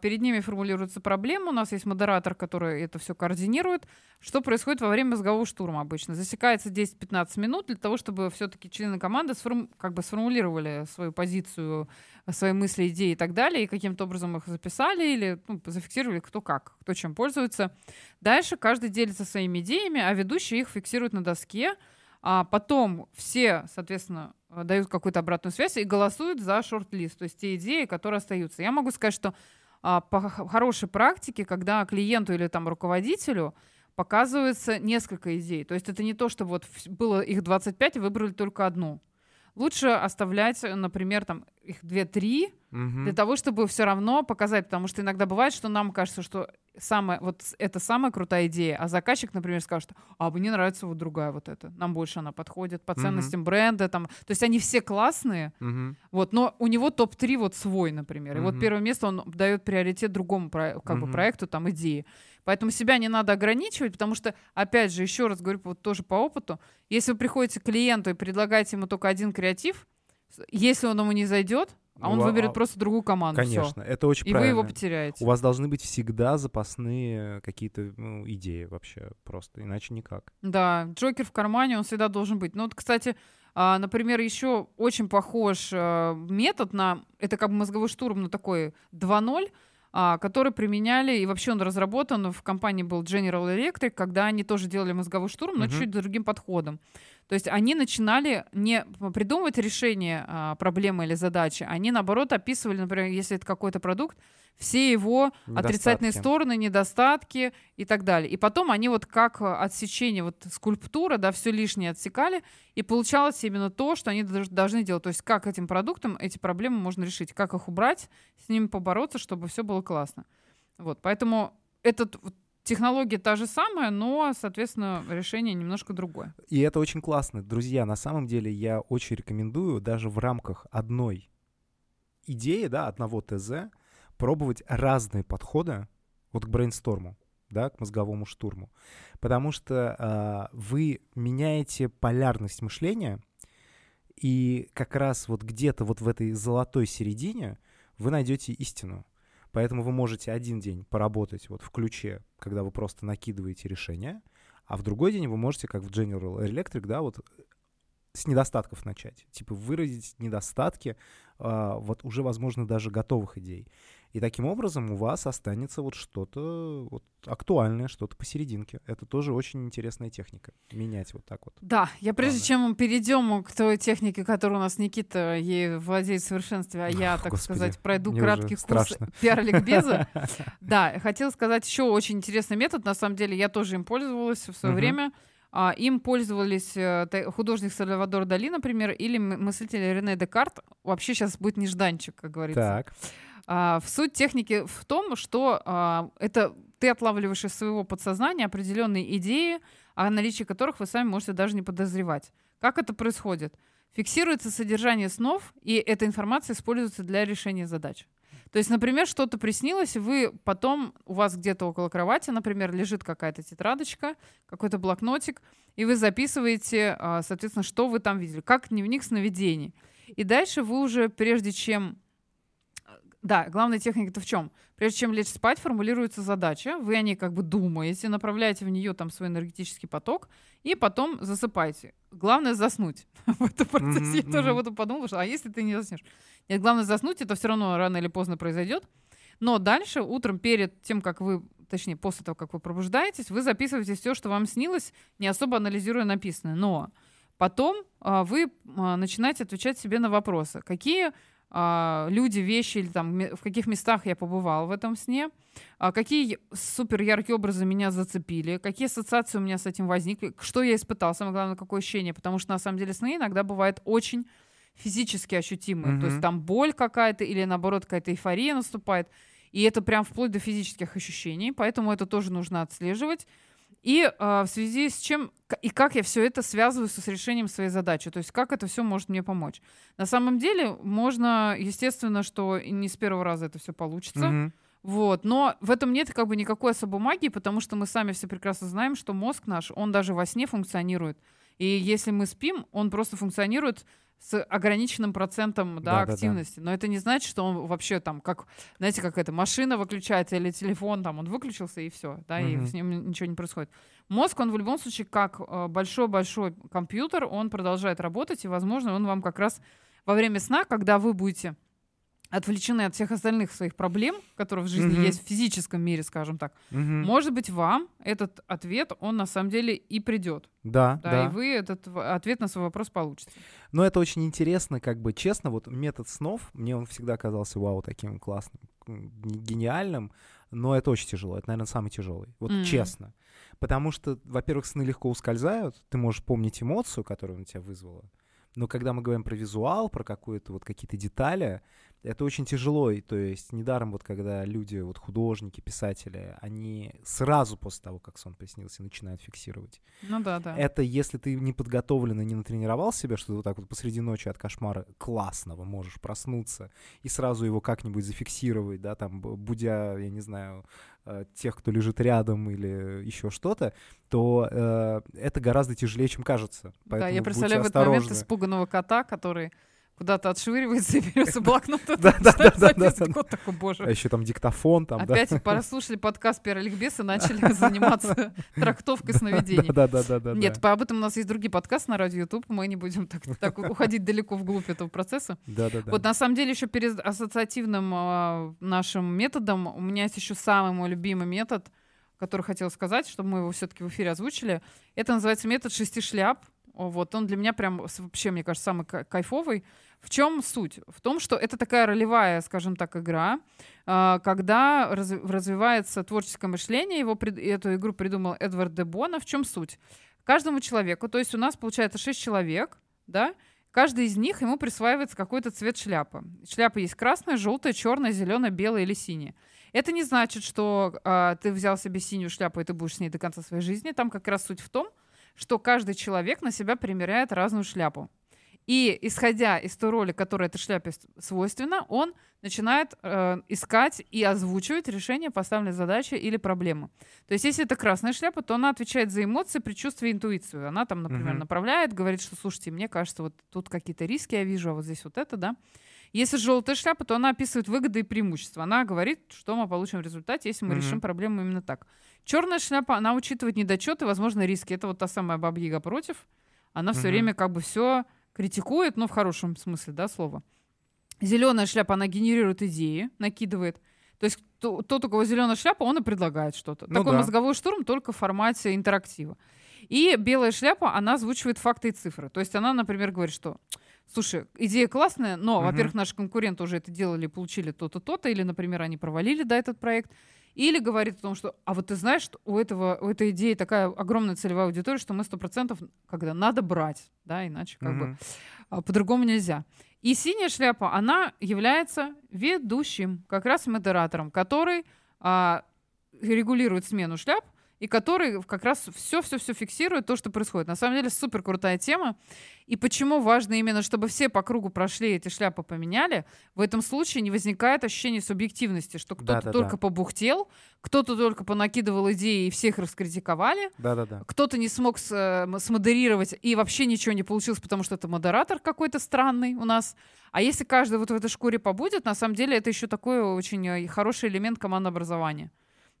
перед ними формулируется проблема, у нас есть модератор, который это все координирует. Что происходит во время мозгового штурма обычно? Засекается 10-15 минут для того, чтобы все-таки члены команды сформ- как бы сформулировали свою позицию, свои мысли, идеи и так далее, и каким-то образом их записали или ну, зафиксировали кто как, кто чем пользуется. Дальше каждый делится своими идеями, а ведущий их фиксирует на доске, а потом все, соответственно, дают какую-то обратную связь и голосуют за шорт-лист, то есть те идеи, которые остаются. Я могу сказать, что а, по хорошей практике, когда клиенту или там руководителю показывается несколько идей, то есть это не то, что вот было их 25 и выбрали только одну. Лучше оставлять, например, там их две-три, Мгм. для того, чтобы все равно показать, потому что иногда бывает, что нам кажется, что самое, вот это самая крутая идея, а заказчик, например, скажет, а мне нравится вот другая вот эта, нам больше она подходит по ценностям бренда, там, то есть они все классные, Мгм. вот, но у него топ-3 вот свой, например, и вот первое место он дает приоритет другому как бы Мгм. проекту, там, идеи. Поэтому себя не надо ограничивать, потому что, опять же, еще раз говорю, вот тоже по опыту, если вы приходите к клиенту и предлагаете ему только один креатив, если он ему не зайдет, а он Ну, а- выберет а- просто другую команду. всё. Конечно, это очень И правильно. вы его потеряете. У вас должны быть всегда запасные какие-то ну, идеи вообще просто, иначе никак. Да, Джокер в кармане, он всегда должен быть. Ну вот, кстати, а, например, еще очень похож а, метод на... Это как бы мозговой штурм, но такой 2.0, а, который применяли, и вообще он разработан в компании был General Electric, когда они тоже делали мозговой штурм, но Мгм. чуть другим подходом. То есть они начинали не придумывать решение а, проблемы или задачи, они наоборот описывали, например, если это какой-то продукт, все его отрицательные Недостатки. стороны, недостатки и так далее. И потом они вот как э, отсечение, вот скульптура, да, все лишнее отсекали, и получалось именно то, что они должны делать. То есть как этим продуктом эти проблемы можно решить, как их убрать, с ними побороться, чтобы все было классно. Вот, поэтому этот технология та же самая, но, соответственно, решение немножко другое. И это очень классно. Друзья, на самом деле я очень рекомендую даже в рамках одной идеи, да, одного ТЗ, пробовать разные подходы вот к брейнсторму, да, к мозговому штурму. Потому что а, вы меняете полярность мышления, и как раз вот где-то вот в этой золотой середине вы найдете истину. Поэтому вы можете один день поработать вот в ключе, когда вы просто накидываете решение, а в другой день вы можете, как в General Electric, да, вот с недостатков начать. Типа выразить недостатки а, вот уже, возможно, даже готовых идей. И таким образом у вас останется вот что-то вот актуальное, что-то посерединке. Это тоже очень интересная техника. Менять вот так вот. Да, я прежде Ладно. чем мы перейдем к той технике, которую у нас Никита ей владеет в совершенстве, а я, Ох, так господи, сказать, пройду краткий курс пиар-ликбеза. [laughs] [laughs] Да, хотела сказать еще очень интересный метод. На самом деле, я тоже им пользовалась в свое время. А, Им пользовались э, художник Сальвадор Дали, например, или мыслитель Рене Декарт. Вообще сейчас будет нежданчик, как говорится. Так. А, в суть техники в том, что а, это ты отлавливаешь из своего подсознания определенные идеи, о наличии которых вы сами можете даже не подозревать. Как это происходит? Фиксируется содержание снов, и эта информация используется для решения задач. То есть, например, что-то приснилось, вы потом, у вас где-то около кровати, например, лежит какая-то тетрадочка, какой-то блокнотик, и вы записываете, а, соответственно, что вы там видели, как дневник сновидений. И дальше вы уже, прежде чем да, главная техника-то в чем? Прежде чем лечь спать, формулируется задача, вы о ней как бы думаете, направляете в нее там свой энергетический поток, и потом засыпаете. Главное заснуть. [laughs] В этом процессе я Мгм, тоже об этом подумала, что а если ты не заснешь? Нет, главное заснуть, это все равно рано или поздно произойдет. Но дальше, утром, перед тем, как вы, точнее, после того, как вы пробуждаетесь, вы записываете все, что вам снилось, не особо анализируя написанное. Но потом а, вы а, начинаете отвечать себе на вопросы. Какие люди, вещи или там в каких местах я побывал в этом сне, а, какие супер яркие образы меня зацепили, какие ассоциации у меня с этим возникли, что я испытал, самое главное, какое ощущение, потому что на самом деле сны иногда бывают очень физически ощутимые, то есть там боль какая-то или наоборот какая-то эйфория наступает, и это прям вплоть до физических ощущений, поэтому это тоже нужно отслеживать. И а, в связи с чем и как я все это связываю с решением своей задачи, то есть как это все может мне помочь. На самом деле можно, естественно, что не с первого раза это все получится, Мгм. вот, но в этом нет как бы никакой особой магии, потому что мы сами все прекрасно знаем, что мозг наш, он даже во сне функционирует. И если мы спим, он просто функционирует с ограниченным процентом да, Да-да-да. активности. Но это не значит, что он вообще там, как, знаете, как это, машина выключается или телефон, там, он выключился и все, да, и Мгм. с ним ничего не происходит. Мозг, он в любом случае, как э, большой-большой компьютер, он продолжает работать, и, возможно, он вам как раз во время сна, когда вы будете отвлечены от всех остальных своих проблем, которые в жизни Мгм. есть в физическом мире, скажем так, Мгм. может быть, вам этот ответ, он на самом деле и придет. Да, Да, да. и вы этот ответ на свой вопрос получите. Но это очень интересно, как бы честно, вот метод снов, мне он всегда казался, вау, таким классным, гениальным, но это очень тяжело, это, наверное, самый тяжелый, вот М. честно. Потому что, во-первых, сны легко ускользают, ты можешь помнить эмоцию, которую он тебя вызвала, Но когда мы говорим про визуал, про какую-то вот какие-то детали, это очень тяжело, и, то есть недаром вот когда люди, вот художники, писатели, они сразу после того, как сон приснился, начинают фиксировать. Ну да, да. Это если ты не подготовлен и не натренировал себя, что ты вот так вот посреди ночи от кошмара классного можешь проснуться и сразу его как-нибудь зафиксировать, да, там, будя, я не знаю, э, тех, кто лежит рядом или еще что-то, то э, это гораздо тяжелее, чем кажется. да, я Поэтому представляю в этот момент испуганного кота, который куда-то отшвыривается и берется [laughs] блокнот. Да, да, да, да. Кот такой, боже. А еще там диктофон, там. Опять [laughs] прослушали подкаст «Первый ликбез» и начали [laughs] заниматься трактовкой сновидений. Да, да, да, да. Нет, по- об этом у нас есть другие подкасты на радио YouTube, мы не будем так, уходить далеко вглубь этого процесса. Да, да, да. Вот на самом деле еще перед ассоциативным а, нашим методом у меня есть еще самый мой любимый метод, который хотела сказать, чтобы мы его все-таки в эфире озвучили. Это называется метод шести шляп. Вот он для меня прям вообще, мне кажется, самый кай- кайфовый. В чем суть? В том, что это такая ролевая, скажем так, игра, а, когда разви- развивается творческое мышление. Его эту игру придумал Эдвард де Бона. В чем суть? Каждому человеку, то есть у нас получается шесть человек, да, Каждый из них ему присваивается какой-то цвет шляпы. Шляпа есть красная, желтая, черная, зеленая, белая или синяя. Это не значит, что а, ты взял себе синюю шляпу и ты будешь с ней до конца своей жизни. Там как раз суть в том, что каждый человек на себя примеряет разную шляпу. И исходя из той роли, которая этой шляпе свойственна, он начинает э, искать и озвучивать решение поставленной задачи или проблемы. То есть, если это красная шляпа, то она отвечает за эмоции, предчувствие, интуицию. Она там, например, Мгм. направляет, говорит, что, слушайте, мне кажется, вот тут какие-то риски я вижу, а вот здесь вот это, да. Если желтая шляпа, то она описывает выгоды и преимущества. Она говорит, что мы получим в результате, если мы Мгм. решим проблему именно так. Черная шляпа, она учитывает недочеты, возможно, риски. Это вот та самая бабьяга против. Она все Мгм. время как бы все критикует, ну, в хорошем смысле, да, слова. Зеленая шляпа, она генерирует идеи, накидывает. То есть то- тот, у кого зеленая шляпа, он и предлагает что-то. Ну Такой да. мозговой штурм только в формате интерактива. И белая шляпа, она озвучивает факты и цифры. То есть она, например, говорит, что слушай, идея классная, но, Мгм. во-первых, наши конкуренты уже это делали, получили то-то, то-то, или, например, они провалили, да, этот проект. Или говорит о том, что, а вот ты знаешь, что у, этого, у этой идеи такая огромная целевая аудитория, что мы сто процентов, когда надо брать, да, иначе как бы Мгм. а, по-другому нельзя. И синяя шляпа, она является ведущим, как раз модератором, который а, регулирует смену шляп и который как раз все-все-все фиксирует то, что происходит. На самом деле супер крутая тема. И почему важно именно, чтобы все по кругу прошли эти шляпы поменяли, в этом случае не возникает ощущения субъективности, что кто-то Да-да-да. только побухтел, кто-то только понакидывал идеи и всех раскритиковали, Да, да, да. кто-то не смог с- э, смодерировать, и вообще ничего не получилось, потому что это модератор какой-то странный у нас. А если каждый вот в этой шкуре побудет, на самом деле это еще такой очень э, хороший элемент командообразования.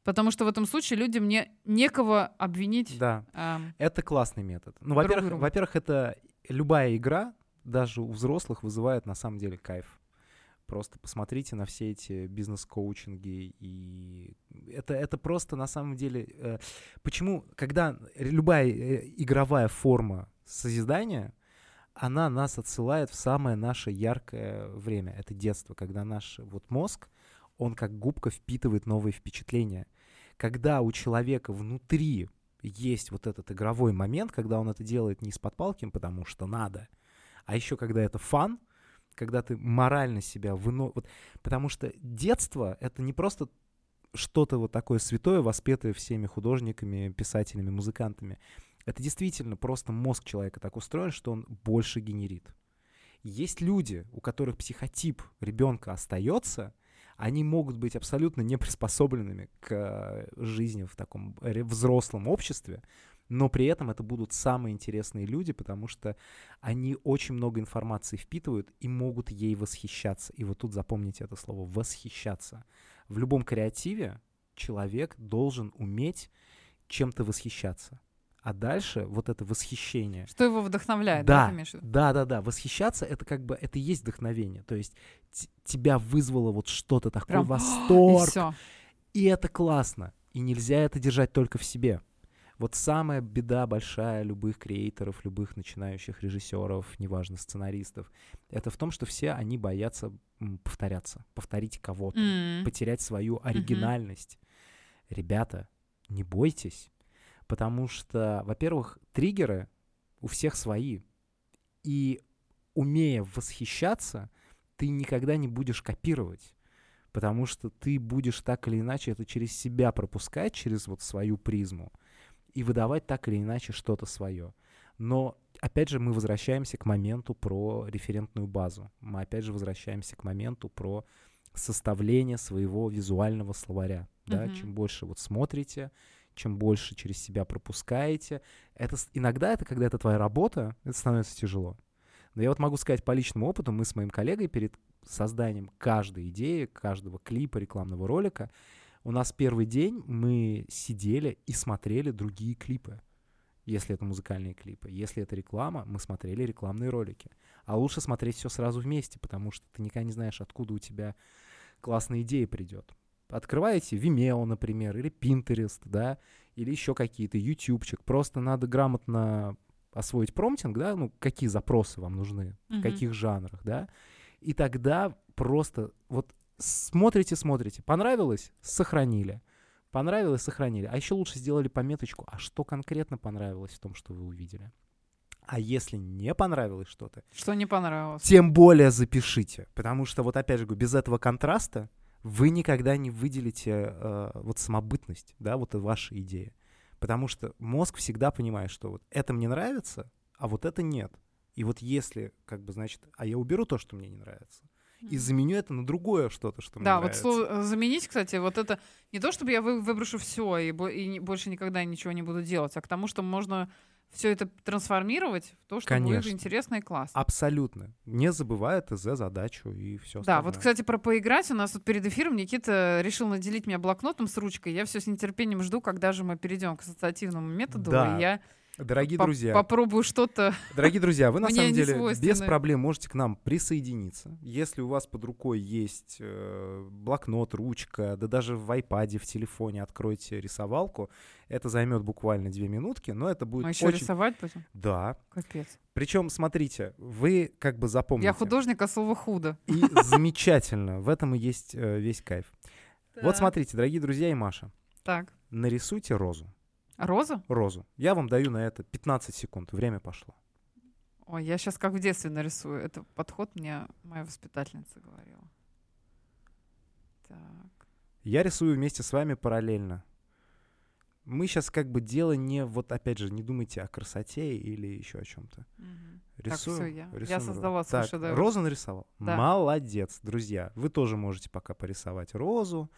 Потому что в этом случае людям не, некого обвинить. Да. эм, Это классный метод. Ну, во-первых, во-первых, это любая игра, даже у взрослых, вызывает на самом деле кайф. Просто посмотрите на все эти бизнес-коучинги. И это, это просто на самом деле... э, почему, когда любая э, игровая форма созидания, она нас отсылает в самое наше яркое время. Это детство, когда наш вот мозг, он как губка впитывает новые впечатления. Когда у человека внутри есть вот этот игровой момент, когда он это делает не из-под палки, потому что надо, а еще когда это фан, когда ты морально себя выно... Вот, потому что детство — это не просто что-то вот такое святое, воспетое всеми художниками, писателями, музыкантами. Это действительно просто мозг человека так устроен, что он больше генерит. Есть люди, у которых психотип ребенка остается, они могут быть абсолютно не приспособленными к э, жизни в таком ре- взрослом обществе, но при этом это будут самые интересные люди, потому что они очень много информации впитывают и могут ей восхищаться. И вот тут запомните это слово «восхищаться». В любом креативе человек должен уметь чем-то восхищаться. А дальше вот это восхищение. Что его вдохновляет, Да, ты в виду? Да, да, да. Восхищаться это как бы это и есть вдохновение. То есть тебя вызвало вот что-то такое, Прям, восторг. И. И это классно. И нельзя это держать только в себе. Вот самая беда большая любых креаторов, любых начинающих режиссеров, неважно, сценаристов, это в том, что все они боятся повторяться, повторить кого-то, М. потерять свою оригинальность. Ребята, не бойтесь, потому что, во-первых, триггеры у всех свои. И умея восхищаться, ты никогда не будешь копировать. Потому что ты будешь так или иначе это через себя пропускать, через вот свою призму, и выдавать так или иначе что-то свое. Но, опять же, мы возвращаемся к моменту про референтную базу. Мы, опять же, возвращаемся к моменту про составление своего визуального словаря. Да? Мгм. Чем больше вот смотрите, чем больше через себя пропускаете. Это, иногда это, когда это твоя работа, это становится тяжело. Но я вот могу сказать по личному опыту, мы с моим коллегой перед созданием каждой идеи, каждого клипа, рекламного ролика, у нас первый день мы сидели и смотрели другие клипы. Если это музыкальные клипы. Если это реклама, мы смотрели рекламные ролики. А лучше смотреть все сразу вместе, потому что ты никогда не знаешь, откуда у тебя классная идея придет. Открываете Vimeo, например, или Pinterest, да, или еще какие-то, ютубчик. Просто надо грамотно освоить промптинг, да, ну, какие запросы вам нужны, в Мгм. каких жанрах, да, и тогда просто вот смотрите, смотрите, понравилось, сохранили, понравилось, сохранили, а еще лучше сделали пометочку, а что конкретно понравилось в том, что вы увидели. А если не понравилось что-то, Что не понравилось? тем более запишите, потому что вот опять же без этого контраста вы никогда не выделите э, вот самобытность, да, вот ваша идея. Потому что мозг всегда понимает, что вот это мне нравится, а вот это нет. И вот если, как бы, значит, а я уберу то, что мне не нравится, и заменю это на другое что-то, что мне Да, вот нравится. слово э, заменить, кстати, вот это не то, чтобы я вы- выброшу все и, бо- и не- больше никогда ничего не буду делать, а к тому, что можно все это трансформировать в то, что Конечно. будет интересно и классно. Абсолютно. Не забывая ТЗ, задачу и все Да, вот, кстати, про поиграть. У нас тут перед эфиром Никита решил наделить меня блокнотом с ручкой. Я все с нетерпением жду, когда же мы перейдем к ассоциативному методу. Да. И я Дорогие по- друзья, попробую что-то. Дорогие друзья, вы [laughs] на самом деле без проблем можете к нам присоединиться. Если у вас под рукой есть э, блокнот, ручка, да даже в iPad, в телефоне откройте рисовалку. Это займет буквально две минутки, но это будет еще очень... рисовать будем? Да. Капец. Причем, смотрите, вы как бы запомните. Я художник, а слово худо. И [laughs] замечательно. В этом и есть э, весь кайф. Вот Так. смотрите, дорогие друзья и Маша, Так. нарисуйте розу. Роза? Розу. Я вам даю на это 15 секунд. Время пошло. Ой, я сейчас как в детстве нарисую. Это подход мне моя воспитательница говорила. Так. Я рисую вместе с вами параллельно. Мы сейчас как бы дело не, вот опять же, не думайте о красоте или еще о чем-то. Мгм. Рисуем, всё, я- я рисуем создала розу. свой Так, шедевр. розу нарисовал? Да. Молодец, друзья. Вы тоже можете пока порисовать розу.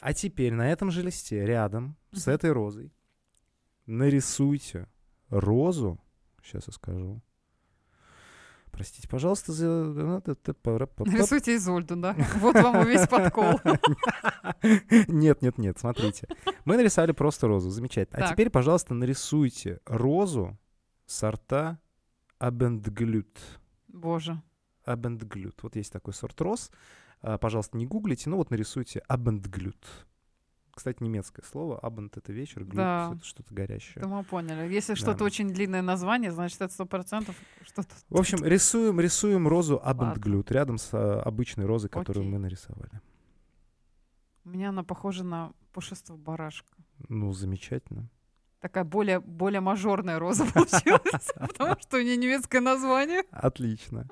А теперь на этом же листе рядом с этой розой нарисуйте розу. Сейчас я скажу. Простите, пожалуйста, за... Нарисуйте Изольду, да? Вот вам и весь подкол. [laughs] Нет, нет, нет, смотрите. Мы нарисовали просто розу, замечательно. А теперь, пожалуйста, нарисуйте розу сорта Абендглют. Боже. Абендглют. Вот есть такой сорт роз. А, Пожалуйста, не гуглите, ну вот нарисуйте Абендглют. Кстати, немецкое слово. Абенд — это вечер, глют Да. — это что-то горящее. Это мы поняли. Если что-то Да. очень длинное название, значит, это сто процентов что-то... В общем, рисуем, рисуем розу Абендглют рядом с а, обычной розой, которую Окей. мы нарисовали. У меня она похожа на пушистого барашка. Ну, замечательно. Такая более, более мажорная роза [laughs] получилась, [laughs] потому что у нее немецкое название. Отлично.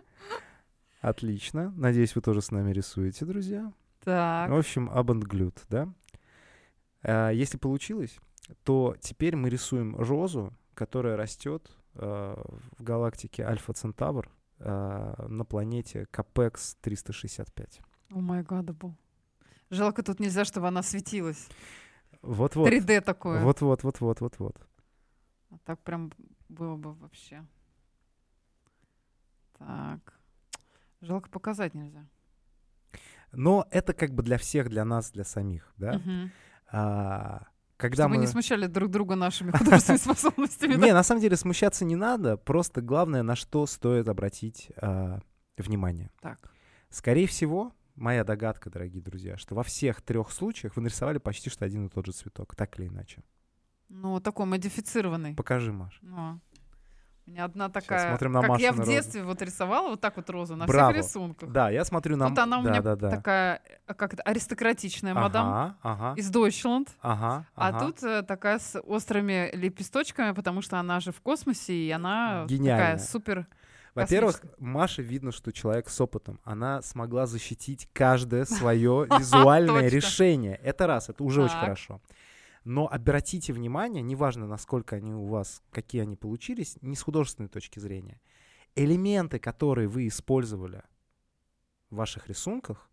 Отлично. Надеюсь, вы тоже с нами рисуете, друзья. Так. В общем, Абендглют, да? А, Если получилось, то теперь мы рисуем розу, которая растет а, в галактике Альфа Центавр а, на планете Капекс 365. О май гадабл. Жалко, тут нельзя, чтобы она светилась. Вот-вот. 3D такое. Вот-вот, вот-вот, вот-вот. А так прям было бы вообще. Так. Жалко показать нельзя. Но это как бы для всех, для нас, для самих, да? Мгм. А, Когда Чтобы мы... не смущали друг друга нашими [laughs] художественными способностями. Не, на самом деле смущаться не надо, просто главное, на что стоит обратить а, внимание. Так. Скорее всего, моя догадка, дорогие друзья, что во всех трех случаях вы нарисовали почти что один и тот же цветок, так или иначе. Ну, такой модифицированный. Покажи, Маш. Ну, у меня одна такая, смотрим на как я Машину в розу. детстве вот рисовала, вот так вот розу на Браво. всех рисунках. Да, я смотрю на... Вот она у да, меня да, да. такая, э, как это, аристократичная мадам Ага, ага, из Deutschland. ага, А ага. тут э, такая с острыми лепесточками, потому что она же в космосе, и она Гениально. такая супер Во-первых. Маша видно, что человек с опытом. Она смогла защитить каждое свое [laughs] визуальное решение. Это раз, это уже очень хорошо. Но обратите внимание, неважно, насколько они у вас, какие они получились, не с художественной точки зрения. Элементы, которые вы использовали в ваших рисунках,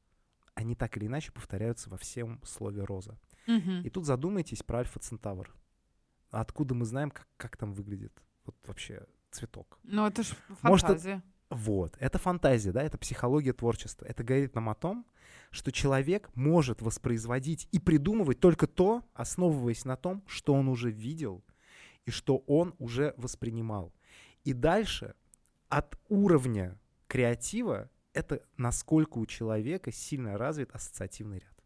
они так или иначе повторяются во всем слове «роза». Мгм. И тут задумайтесь про Альфа Центавр. Откуда мы знаем, как, как там выглядит вот вообще цветок? Ну, это ж Может, это- фантазия. Вот, это фантазия, да, это психология творчества. Это говорит нам о том, что человек может воспроизводить и придумывать только то, основываясь на том, что он уже видел и что он уже воспринимал. И дальше от уровня креатива это насколько у человека сильно развит ассоциативный ряд.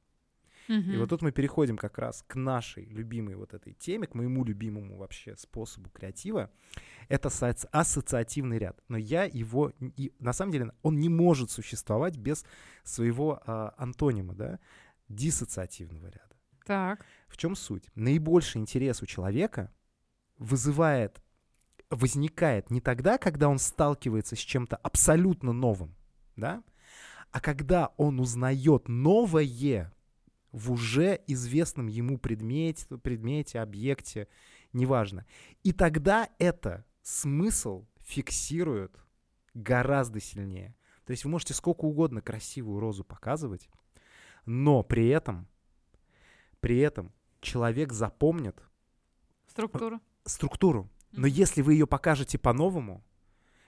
И Мгм. вот тут мы переходим как раз к нашей любимой вот этой теме, к моему любимому вообще способу креатива. Это соци- ассоциативный ряд. Но я его... и на самом деле он не может существовать без своего а, антонима, да, диссоциативного ряда. Так. В чем суть? Наибольший интерес у человека вызывает, возникает не тогда, когда он сталкивается с чем-то абсолютно новым, да, а когда он узнает новое в уже известном ему предмете, предмете, объекте, неважно. И тогда это смысл фиксирует гораздо сильнее. То есть вы можете сколько угодно красивую розу показывать, но при этом, при этом человек запомнит Структура. структуру. Но если вы ее покажете по-новому,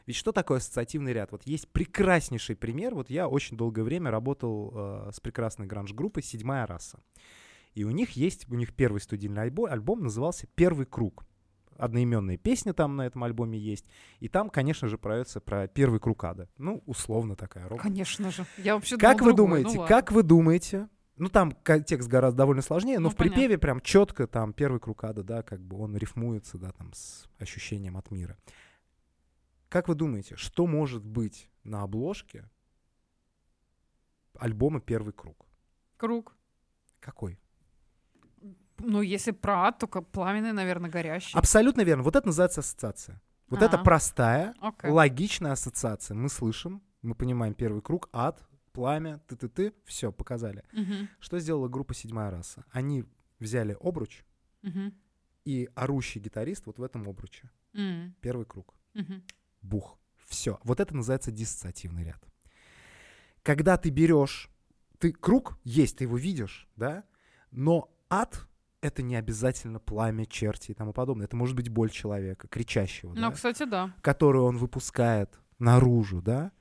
ведь что такое ассоциативный ряд? Вот есть прекраснейший пример. Вот я очень долгое время работал э, с прекрасной гранж-группой «Седьмая раса». И у них есть, у них первый студийный альбом, альбом назывался «Первый круг». Одноименные песни там на этом альбоме есть. И там, конечно же, проется про первый круг ада. Ну, условно такая рок. Конечно же. Я вообще Как вы другое. думаете, Ну как вы думаете? Ну, там текст гораздо довольно сложнее, но Ну, в припеве прям четко там первый круг ада, да, как бы он рифмуется, да, там с ощущением от мира. Как вы думаете, что может быть на обложке альбома «Первый круг»? Круг. Какой? Ну, если про ад, только пламенный, наверное, горящий. Абсолютно верно. Вот это называется ассоциация. Вот это А. простая, Окей. логичная ассоциация. Мы слышим, мы понимаем первый круг, ад, пламя, ты-ты-ты, все, показали. Мгм. Что сделала группа «Седьмая раса»? Они взяли обруч, Мгм. и орущий гитарист вот в этом обруче. М. Первый круг. Мгм. Бух. Все. Вот это называется диссоциативный ряд. Когда ты берешь... Ты круг есть, ты его видишь, да? Но ад — это не обязательно пламя, черти и тому подобное. Это может быть боль человека, кричащего, Ну, да? кстати, да. которую он выпускает наружу, да?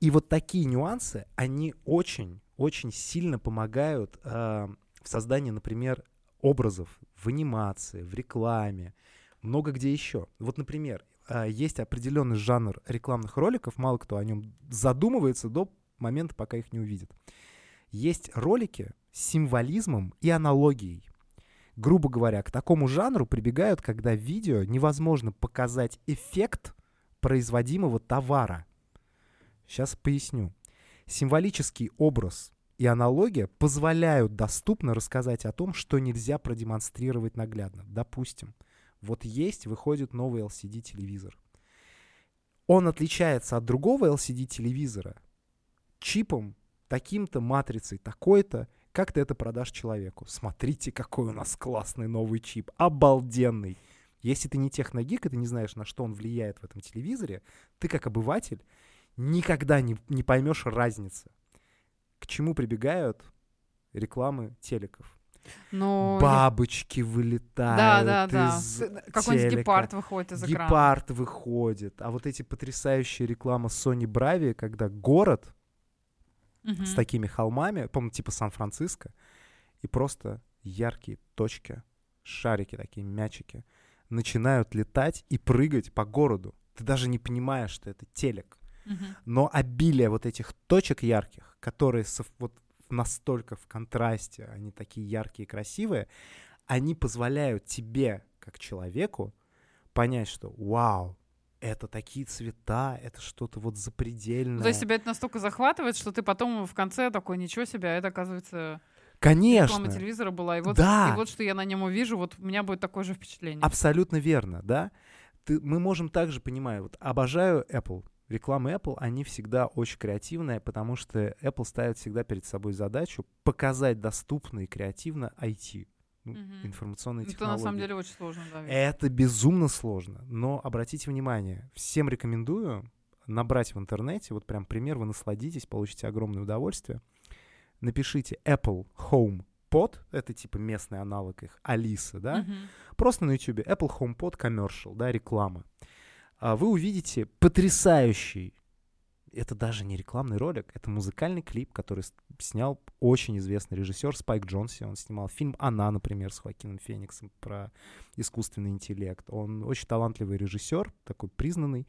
И вот такие нюансы, они очень-очень сильно помогают э, в создании, например, образов в анимации, в рекламе, много где еще. Вот, например, есть определенный жанр рекламных роликов, мало кто о нем задумывается до момента, пока их не увидит. Есть ролики с символизмом и аналогией. Грубо говоря, к такому жанру прибегают, когда в видео невозможно показать эффект производимого товара. Сейчас поясню. Символический образ и аналогия позволяют доступно рассказать о том, что нельзя продемонстрировать наглядно. Допустим, вот есть, выходит новый LCD-телевизор. Он отличается от другого LCD-телевизора чипом, таким-то, матрицей такой-то, как ты это продашь человеку. Смотрите, какой у нас классный новый чип, обалденный. Если ты не техногик, и ты не знаешь, на что он влияет в этом телевизоре, ты как обыватель никогда не, не поймешь разницы. К чему прибегают рекламы телеков? Я- Бабочки да, вылетают да, да. из Какой-нибудь телека. гепард выходит из экрана. Гепард выходит. А вот эти потрясающие рекламы Sony Bravia, когда город с такими холмами, по-моему, типа Сан-Франциско, и просто яркие точки, шарики такие, мячики, начинают летать и прыгать по городу. Ты даже не понимаешь, что это телек. Но обилие вот этих точек ярких, которые сов- вот настолько в контрасте, они такие яркие и красивые, они позволяют тебе, как человеку, понять, что вау, это такие цвета, это что-то вот запредельное. То есть тебя это настолько захватывает, что ты потом в конце такой, ничего себе, а это, оказывается, Конечно. реклама телевизора была. И вот, Да. и вот что я на нем увижу, вот у меня будет такое же впечатление. Абсолютно верно, да. Ты, мы можем также, понимаю, вот обожаю Apple, рекламы Apple, они всегда очень креативные, потому что Apple ставит всегда перед собой задачу показать доступно и креативно IT, ну, информационные Это технологии. на самом деле очень сложно, да. ведь. Это безумно сложно, но обратите внимание, всем рекомендую набрать в интернете, вот прям пример, вы насладитесь, получите огромное удовольствие. Напишите Apple Home Pod, это типа местный аналог их, Алиса, да, Мгм. просто на YouTube Apple HomePod Commercial, да, реклама. А Вы увидите потрясающий, это даже не рекламный ролик, это музыкальный клип, который снял очень известный режиссер Спайк Джонси. Он снимал фильм «Она», например, с Хоакином Фениксом про искусственный интеллект. Он очень талантливый режиссер, такой признанный.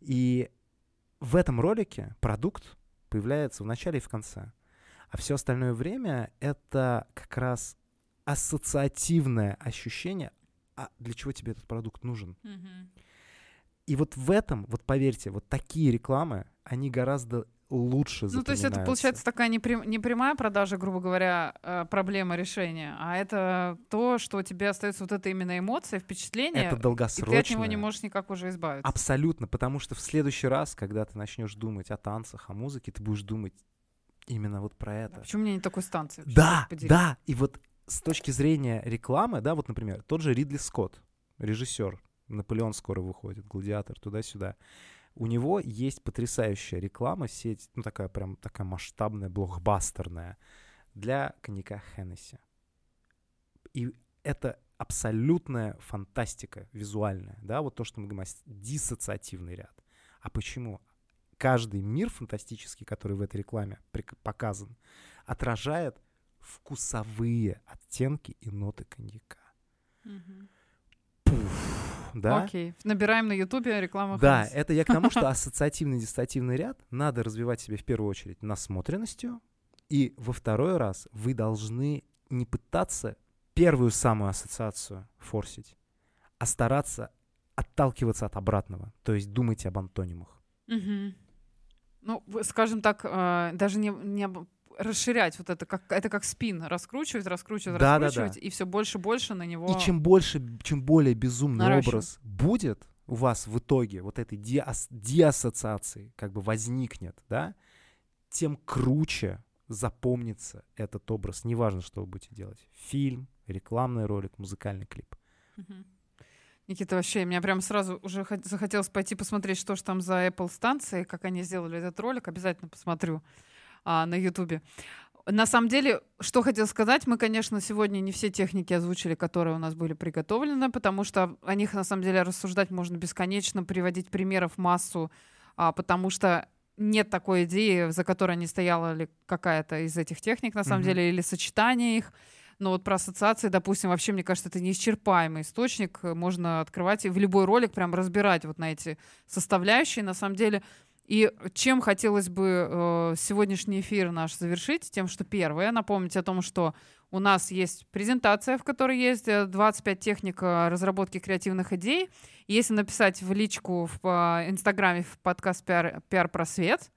И в этом ролике продукт появляется в начале и в конце. А все остальное время это как раз ассоциативное ощущение, а для чего тебе этот продукт нужен. Мгм. И вот в этом, вот поверьте, вот такие рекламы, они гораздо лучше Ну, то есть это получается такая непрям- не прямая продажа, грубо говоря, э, проблема решения, а это то, что у тебя остается вот эта именно эмоция, впечатление, Это и долгосрочно. ты от него не можешь никак уже избавиться. Абсолютно, потому что в следующий раз, когда ты начнешь думать о танцах, о музыке, ты будешь думать именно вот про А это. Почему у меня нет такой станции? Да, да. И вот с точки зрения рекламы, да, вот, например, тот же Ридли Скотт, режиссер, Наполеон скоро выходит, Гладиатор, туда-сюда. У него есть потрясающая реклама, сеть, ну такая прям такая масштабная, блокбастерная, для коньяка Хеннесси. И это абсолютная фантастика визуальная, да, вот то, что мы говорим, диссоциативный ряд. А почему? Каждый мир фантастический, который в этой рекламе показан, отражает вкусовые оттенки и ноты коньяка. Мгм. Да? Окей. Набираем на Ютубе рекламу. Да, Хэнс. это я к тому, что [laughs] ассоциативный диссоциативный ряд надо развивать себе в первую очередь насмотренностью, и во второй раз вы должны не пытаться первую самую ассоциацию форсить, а стараться отталкиваться от обратного, то есть думать об антонимах. Ну, скажем так, э, даже не, не об- расширять вот это, как, это как спин, раскручивать, раскручивать, Да-да-да. раскручивать, и все больше больше на него... И чем больше, чем более безумный Наращивать. образ будет у вас в итоге, вот этой диас- диассоциации как бы возникнет, да, тем круче запомнится этот образ. Неважно, что вы будете делать. Фильм, рекламный ролик, музыкальный клип. Никита, вообще, мне прям сразу уже хот- захотелось пойти посмотреть, что же там за Apple станции, как они сделали этот ролик. Обязательно посмотрю а, на Ютубе. На самом деле, что хотел сказать, мы, конечно, сегодня не все техники озвучили, которые у нас были приготовлены, потому что о них, на самом деле, рассуждать можно бесконечно, приводить примеров массу, а, потому что нет такой идеи, за которой не стояла ли какая-то из этих техник, на самом Мгм. деле, или сочетание их. Но вот про ассоциации, допустим, вообще, мне кажется, это неисчерпаемый источник. Можно открывать и в любой ролик прям разбирать вот на эти составляющие, на самом деле. И чем хотелось бы э, сегодняшний эфир наш завершить? Тем, что первое, напомнить о том, что у нас есть презентация, в которой есть э, 25 техник э, разработки креативных идей. Если написать в личку в э, Инстаграме в подкаст «Пиар, «Пиар Просвет»,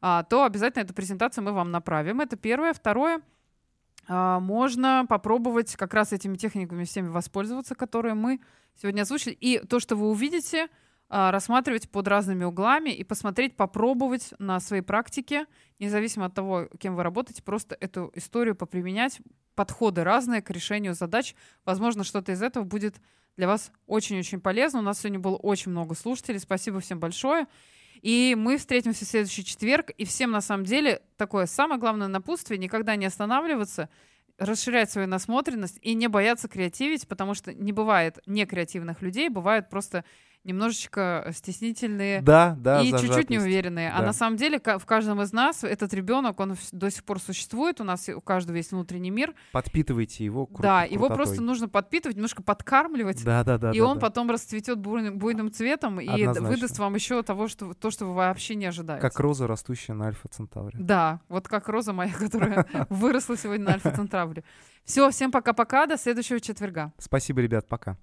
а, то обязательно эту презентацию мы вам направим. Это первое. Второе, а, можно попробовать как раз этими техниками всеми воспользоваться, которые мы сегодня озвучили. И то, что вы увидите, а, рассматривать под разными углами и посмотреть, попробовать на своей практике, независимо от того, кем вы работаете, просто эту историю поприменять, подходы разные к решению задач. Возможно, что-то из этого будет для вас очень-очень полезно. У нас сегодня было очень много слушателей. Спасибо всем большое. И мы встретимся в следующий четверг. И всем, на самом деле, такое самое главное напутствие — никогда не останавливаться, расширять свою насмотренность и не бояться креативить, потому что не бывает некреативных людей, бывают просто немножечко стеснительные Да, да, и чуть-чуть неуверенные. А Да. на самом деле в каждом из нас этот ребенок, он до сих пор существует, у нас у каждого есть внутренний мир. Подпитывайте его кру- да, его крутотой. просто нужно подпитывать, немножко подкармливать. Да, да, да. и да, он да. потом расцветет буйным, буйным цветом и Однозначно. выдаст вам еще того, что, то, что вы вообще не ожидаете. Как роза, растущая на Альфа Центавре. Да, вот как роза моя, [laughs] которая выросла сегодня на Альфа Центавре. Все, всем пока-пока, до следующего четверга. Спасибо, ребят, пока.